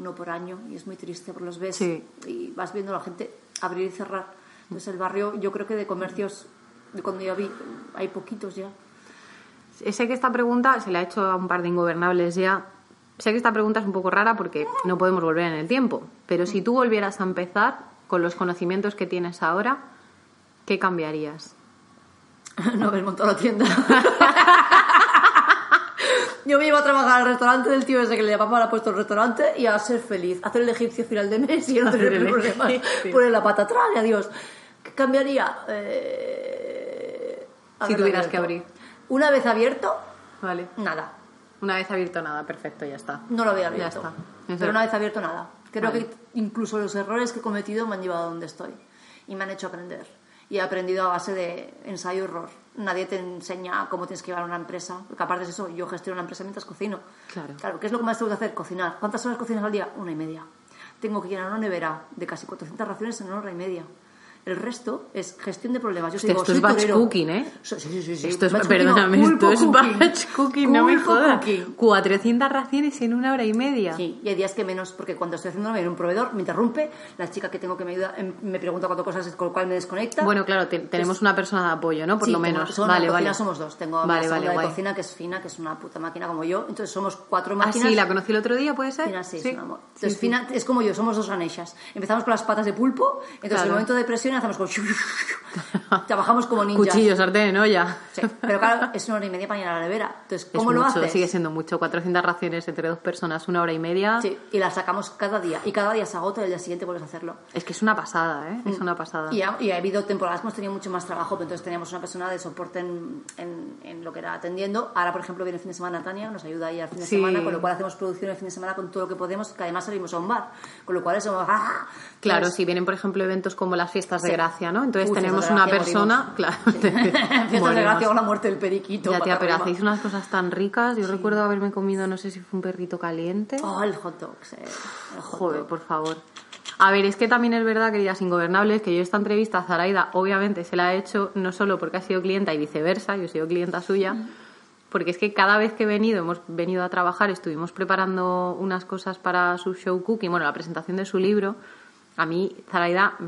uno por año, y es muy triste porque los ves Sí. y vas viendo a la gente abrir y cerrar. Entonces, el barrio, yo creo que de comercios, de cuando yo vi, hay poquitos ya. Sé que esta pregunta se le ha hecho a un par de ingobernables ya. Sé que esta pregunta es un poco rara porque no podemos volver en el tiempo. Pero si tú volvieras a empezar con los conocimientos que tienes ahora, ¿qué cambiarías? [LAUGHS] no haber montado la tienda. [LAUGHS] Yo me iba a trabajar al restaurante del tío ese que le llamaba, le ha puesto el restaurante y a ser feliz, hacer el egipcio final de mes y no [LAUGHS] tener problemas. egipcio. Poner la pata atrás y adiós. ¿Qué cambiaría? Eh, Si tuvieras que abierto. abrir. Una vez abierto, Vale. nada. Una vez abierto nada, perfecto, ya está. No lo había Ya abierto. está. Eso- Pero una vez abierto, nada. Creo Vale. que incluso los errores que he cometido me han llevado a donde estoy. Y me han hecho aprender. Y he aprendido a base de ensayo-error. Nadie te enseña cómo tienes que llevar una empresa. Porque aparte de eso, yo gestiono una empresa mientras cocino. Claro. Claro, ¿qué es lo que más tengo que hacer? Cocinar. ¿Cuántas horas cocinas al día? Una y media. Tengo que llenar una nevera de casi 400 raciones en una hora y media. El resto es gestión de problemas. Yo Hostia, digo, esto es batch torero. cooking, ¿eh? Sí, sí, sí. sí. Esto es, Batch cooking, no, perdóname, esto es cooking. batch cooking, no me jodas. cooking. 400 raciones en una hora y media. Sí, y hay días que menos, porque cuando estoy haciendo en un proveedor me interrumpe, la chica que tengo que me ayuda em, me pregunta cuatro cosas, con lo cual me desconecta. Bueno, claro, te- tenemos una persona de apoyo, ¿no? Por Sí, lo tengo- menos. somos vale, en la cocina vale. somos dos. Tengo Vale, una vale, de guay. cocina que es fina, que es una puta máquina como yo. Entonces somos cuatro Ah, máquinas. sí, la conocí el otro día, ¿puede ser? Fina, sí, es un amor. Entonces. Fina es como yo, somos dos ganeshas. Empezamos con las patas de pulpo, entonces Claro. en el momento de presión y hacemos como... Trabajamos como ninjas. Cuchillo, sartén, olla. Sí, pero claro, es una hora y media para ir a la nevera. Entonces, Es ¿cómo lo mucho, haces? sigue siendo mucho. 400 raciones entre dos personas, una hora y media. Sí, y la sacamos cada día. Y cada día se agota y el día siguiente vuelves a hacerlo. Es que es una pasada, ¿eh? Es una pasada. Y ha, y ha habido temporadas que hemos tenido mucho más trabajo, pero entonces teníamos una persona de soporte en, en- en lo que era atendiendo. Ahora, por ejemplo, viene el fin de semana Tania, nos ayuda ahí al fin de Sí. semana, con lo cual hacemos producción el fin de semana con todo lo que podemos, que además salimos a un bar. Con lo cual eso... ¡ah! Claro, Entonces, si vienen, por ejemplo, eventos como las fiestas de gracia, ¿no? Entonces Uy, tenemos de una gracia, persona, [LAUGHS] claro, Fiestas de gracia [LAUGHS] con la muerte del periquito. Ya, tía, pero hacéis unas cosas tan ricas. Yo recuerdo haberme comido, no sé si fue un perrito caliente. Oh, el hot dog. El hot Joder, dog. por favor. A ver, es que también es verdad, queridas ingobernables, que yo esta entrevista a Zaraida, obviamente, se la he hecho no solo porque ha sido clienta y viceversa, yo he sido clienta suya, porque es que cada vez que he venido, hemos venido a trabajar, estuvimos preparando unas cosas para su show cooking, bueno, la presentación de su libro. A mí, Zaraida mm,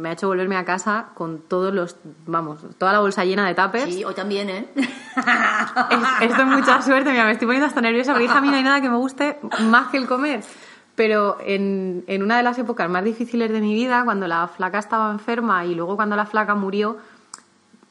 me ha hecho volverme a casa con todos los, vamos, toda la bolsa llena de tuppers. Sí, hoy también, ¿eh? [LAUGHS] Es- esto es mucha suerte, mira, me estoy poniendo hasta nerviosa porque hija, a mí no hay nada que me guste más que el comer. Pero en, en una de las épocas más difíciles de mi vida, cuando la flaca estaba enferma y luego cuando la flaca murió,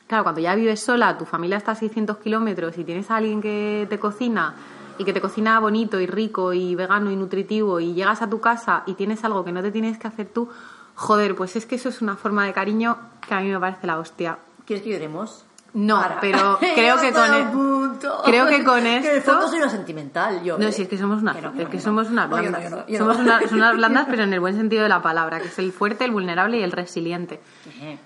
claro, cuando ya vives sola, tu familia está a 600 kilómetros y tienes a alguien que te cocina y que te cocina bonito y rico y vegano y nutritivo y llegas a tu casa y tienes algo que no te tienes que hacer tú, joder, pues es que eso es una forma de cariño que a mí me parece la hostia. ¿Quieres que lloremos? No, Para. pero [LAUGHS] creo que con a e- punto. creo que con Que el esto- fondo soy una sentimental, yo. No, ¿eh? si es que somos unas, Que no, es que no, que que somos no. unas No, no, blandas. yo no, yo somos no. una- son unas blandas, [LAUGHS] pero en el buen sentido de la palabra, que es el fuerte, el vulnerable y el resiliente.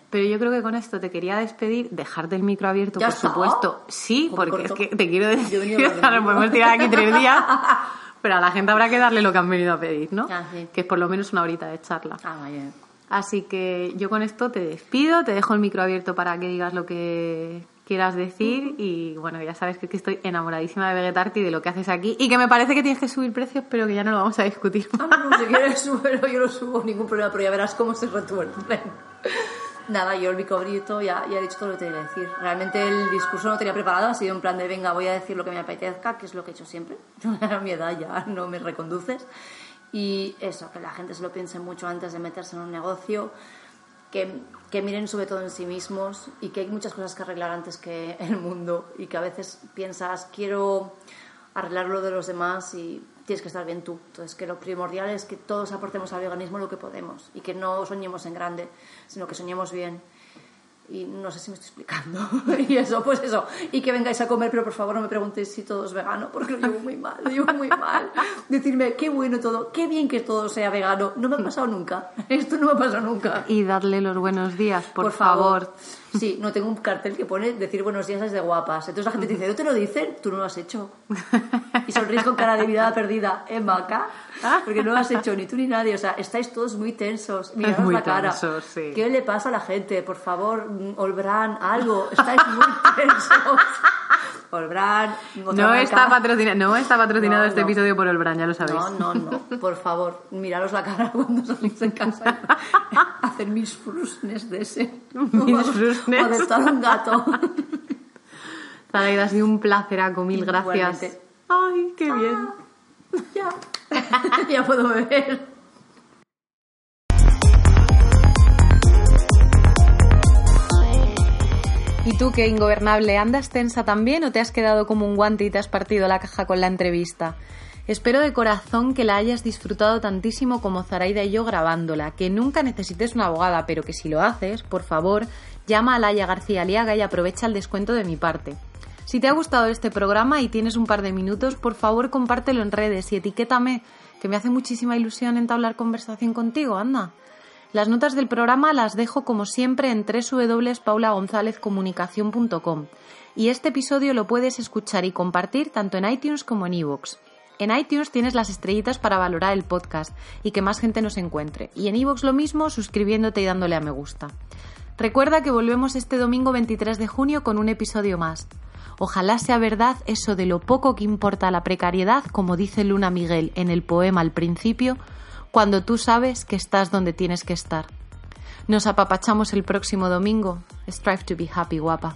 Pero yo creo que con esto te quería despedir, dejarte el micro abierto, ¿Ya por está? supuesto. Sí, porque es corto. que te quiero decir, nos [LAUGHS] podemos tirar aquí tres días, pero a la gente habrá que darle lo que han venido a pedir, ¿no? Ah, sí. Que es por lo menos una horita de charla. Ah, bien. Así que yo con esto te despido, te dejo el micro abierto para que digas lo que quieras decir y bueno, ya sabes que, estoy enamoradísima de Vegetarte y de lo que haces aquí y que me parece que tienes que subir precios, pero que ya no lo vamos a discutir. Ah, no, si quieres [LAUGHS] súbelo, yo no subo ningún problema, pero ya verás cómo se retuercen. Nada, yo el bicobrito ya, ya he dicho todo lo que tenía que decir. Realmente el discurso no tenía preparado, ha sido en plan de venga, voy a decir lo que me apetezca, que es lo que he hecho siempre. [LAUGHS] A mi edad ya no me reconduces. Y eso, que la gente se lo piense mucho antes de meterse en un negocio, que, que miren sobre todo en sí mismos y que hay muchas cosas que arreglar antes que [LAUGHS] el mundo y que a veces piensas, quiero arreglar lo de los demás y tienes que estar bien tú. Entonces, que lo primordial es que todos aportemos al veganismo lo que podemos y que no soñemos en grande, sino que soñemos bien. Y no sé si me estoy explicando. [LAUGHS] y eso, pues eso. Y que vengáis a comer, pero por favor no me preguntéis si todo es vegano, porque lo llevo muy mal, lo llevo muy mal. [LAUGHS] Decirme, qué bueno todo, qué bien que todo sea vegano. No me ha pasado nunca. [LAUGHS] Esto no me ha pasado nunca. Y darle los buenos días, por, favor. [LAUGHS] Sí, no tengo un cartel que pone decir buenos días es de guapas. Entonces la gente te dice, ¿no te lo dicen? Tú no lo has hecho. Y sonríes con cara de vida [LAUGHS] perdida. ¿Eh, Maca? Porque no lo has hecho ni tú ni nadie. O sea, estáis todos muy tensos. [LAUGHS] Muy la cara. sí. ¿Qué le pasa a la gente? Por favor, mm, Olbran, algo. Estáis muy tensos. Olbran, No está, patrocina- no está patrocinado No, este no. episodio por el Bran, ya lo sabéis. No, no, no. Por favor, miraros la cara cuando salís de casa. Hacer mis frusnes de ese. Mis [LAUGHS] O adoptar un gato. [LAUGHS] Zaraida, ha sido un placeraco, mil gracias. Igualmente. Ay, qué bien. Ya. [LAUGHS] ya puedo beber. ¿Y tú qué ingobernable? ¿Andas tensa también o te has quedado como un guante y te has partido la caja con la entrevista? Espero de corazón que la hayas disfrutado tantísimo como Zaraida y yo grabándola, que nunca necesites una abogada, pero que si lo haces, por favor, llama a Laia García Liaga y aprovecha el descuento de mi parte. Si te ha gustado este programa y tienes un par de minutos, por favor compártelo en redes y etiquétame, que me hace muchísima ilusión entablar conversación contigo, anda. Las notas del programa las dejo como siempre en www.paulagonzalezcomunicación.com y este episodio lo puedes escuchar y compartir tanto en iTunes como en iVoox. En iTunes tienes las estrellitas para valorar el podcast y que más gente nos encuentre. Y en iVoox lo mismo suscribiéndote y dándole a me gusta. Recuerda que volvemos este domingo 23 de junio con un episodio más. Ojalá sea verdad eso de lo poco que importa la precariedad, como dice Luna Miguel en el poema al principio, cuando tú sabes que estás donde tienes que estar. Nos apapachamos el próximo domingo. Strive to be happy, guapa.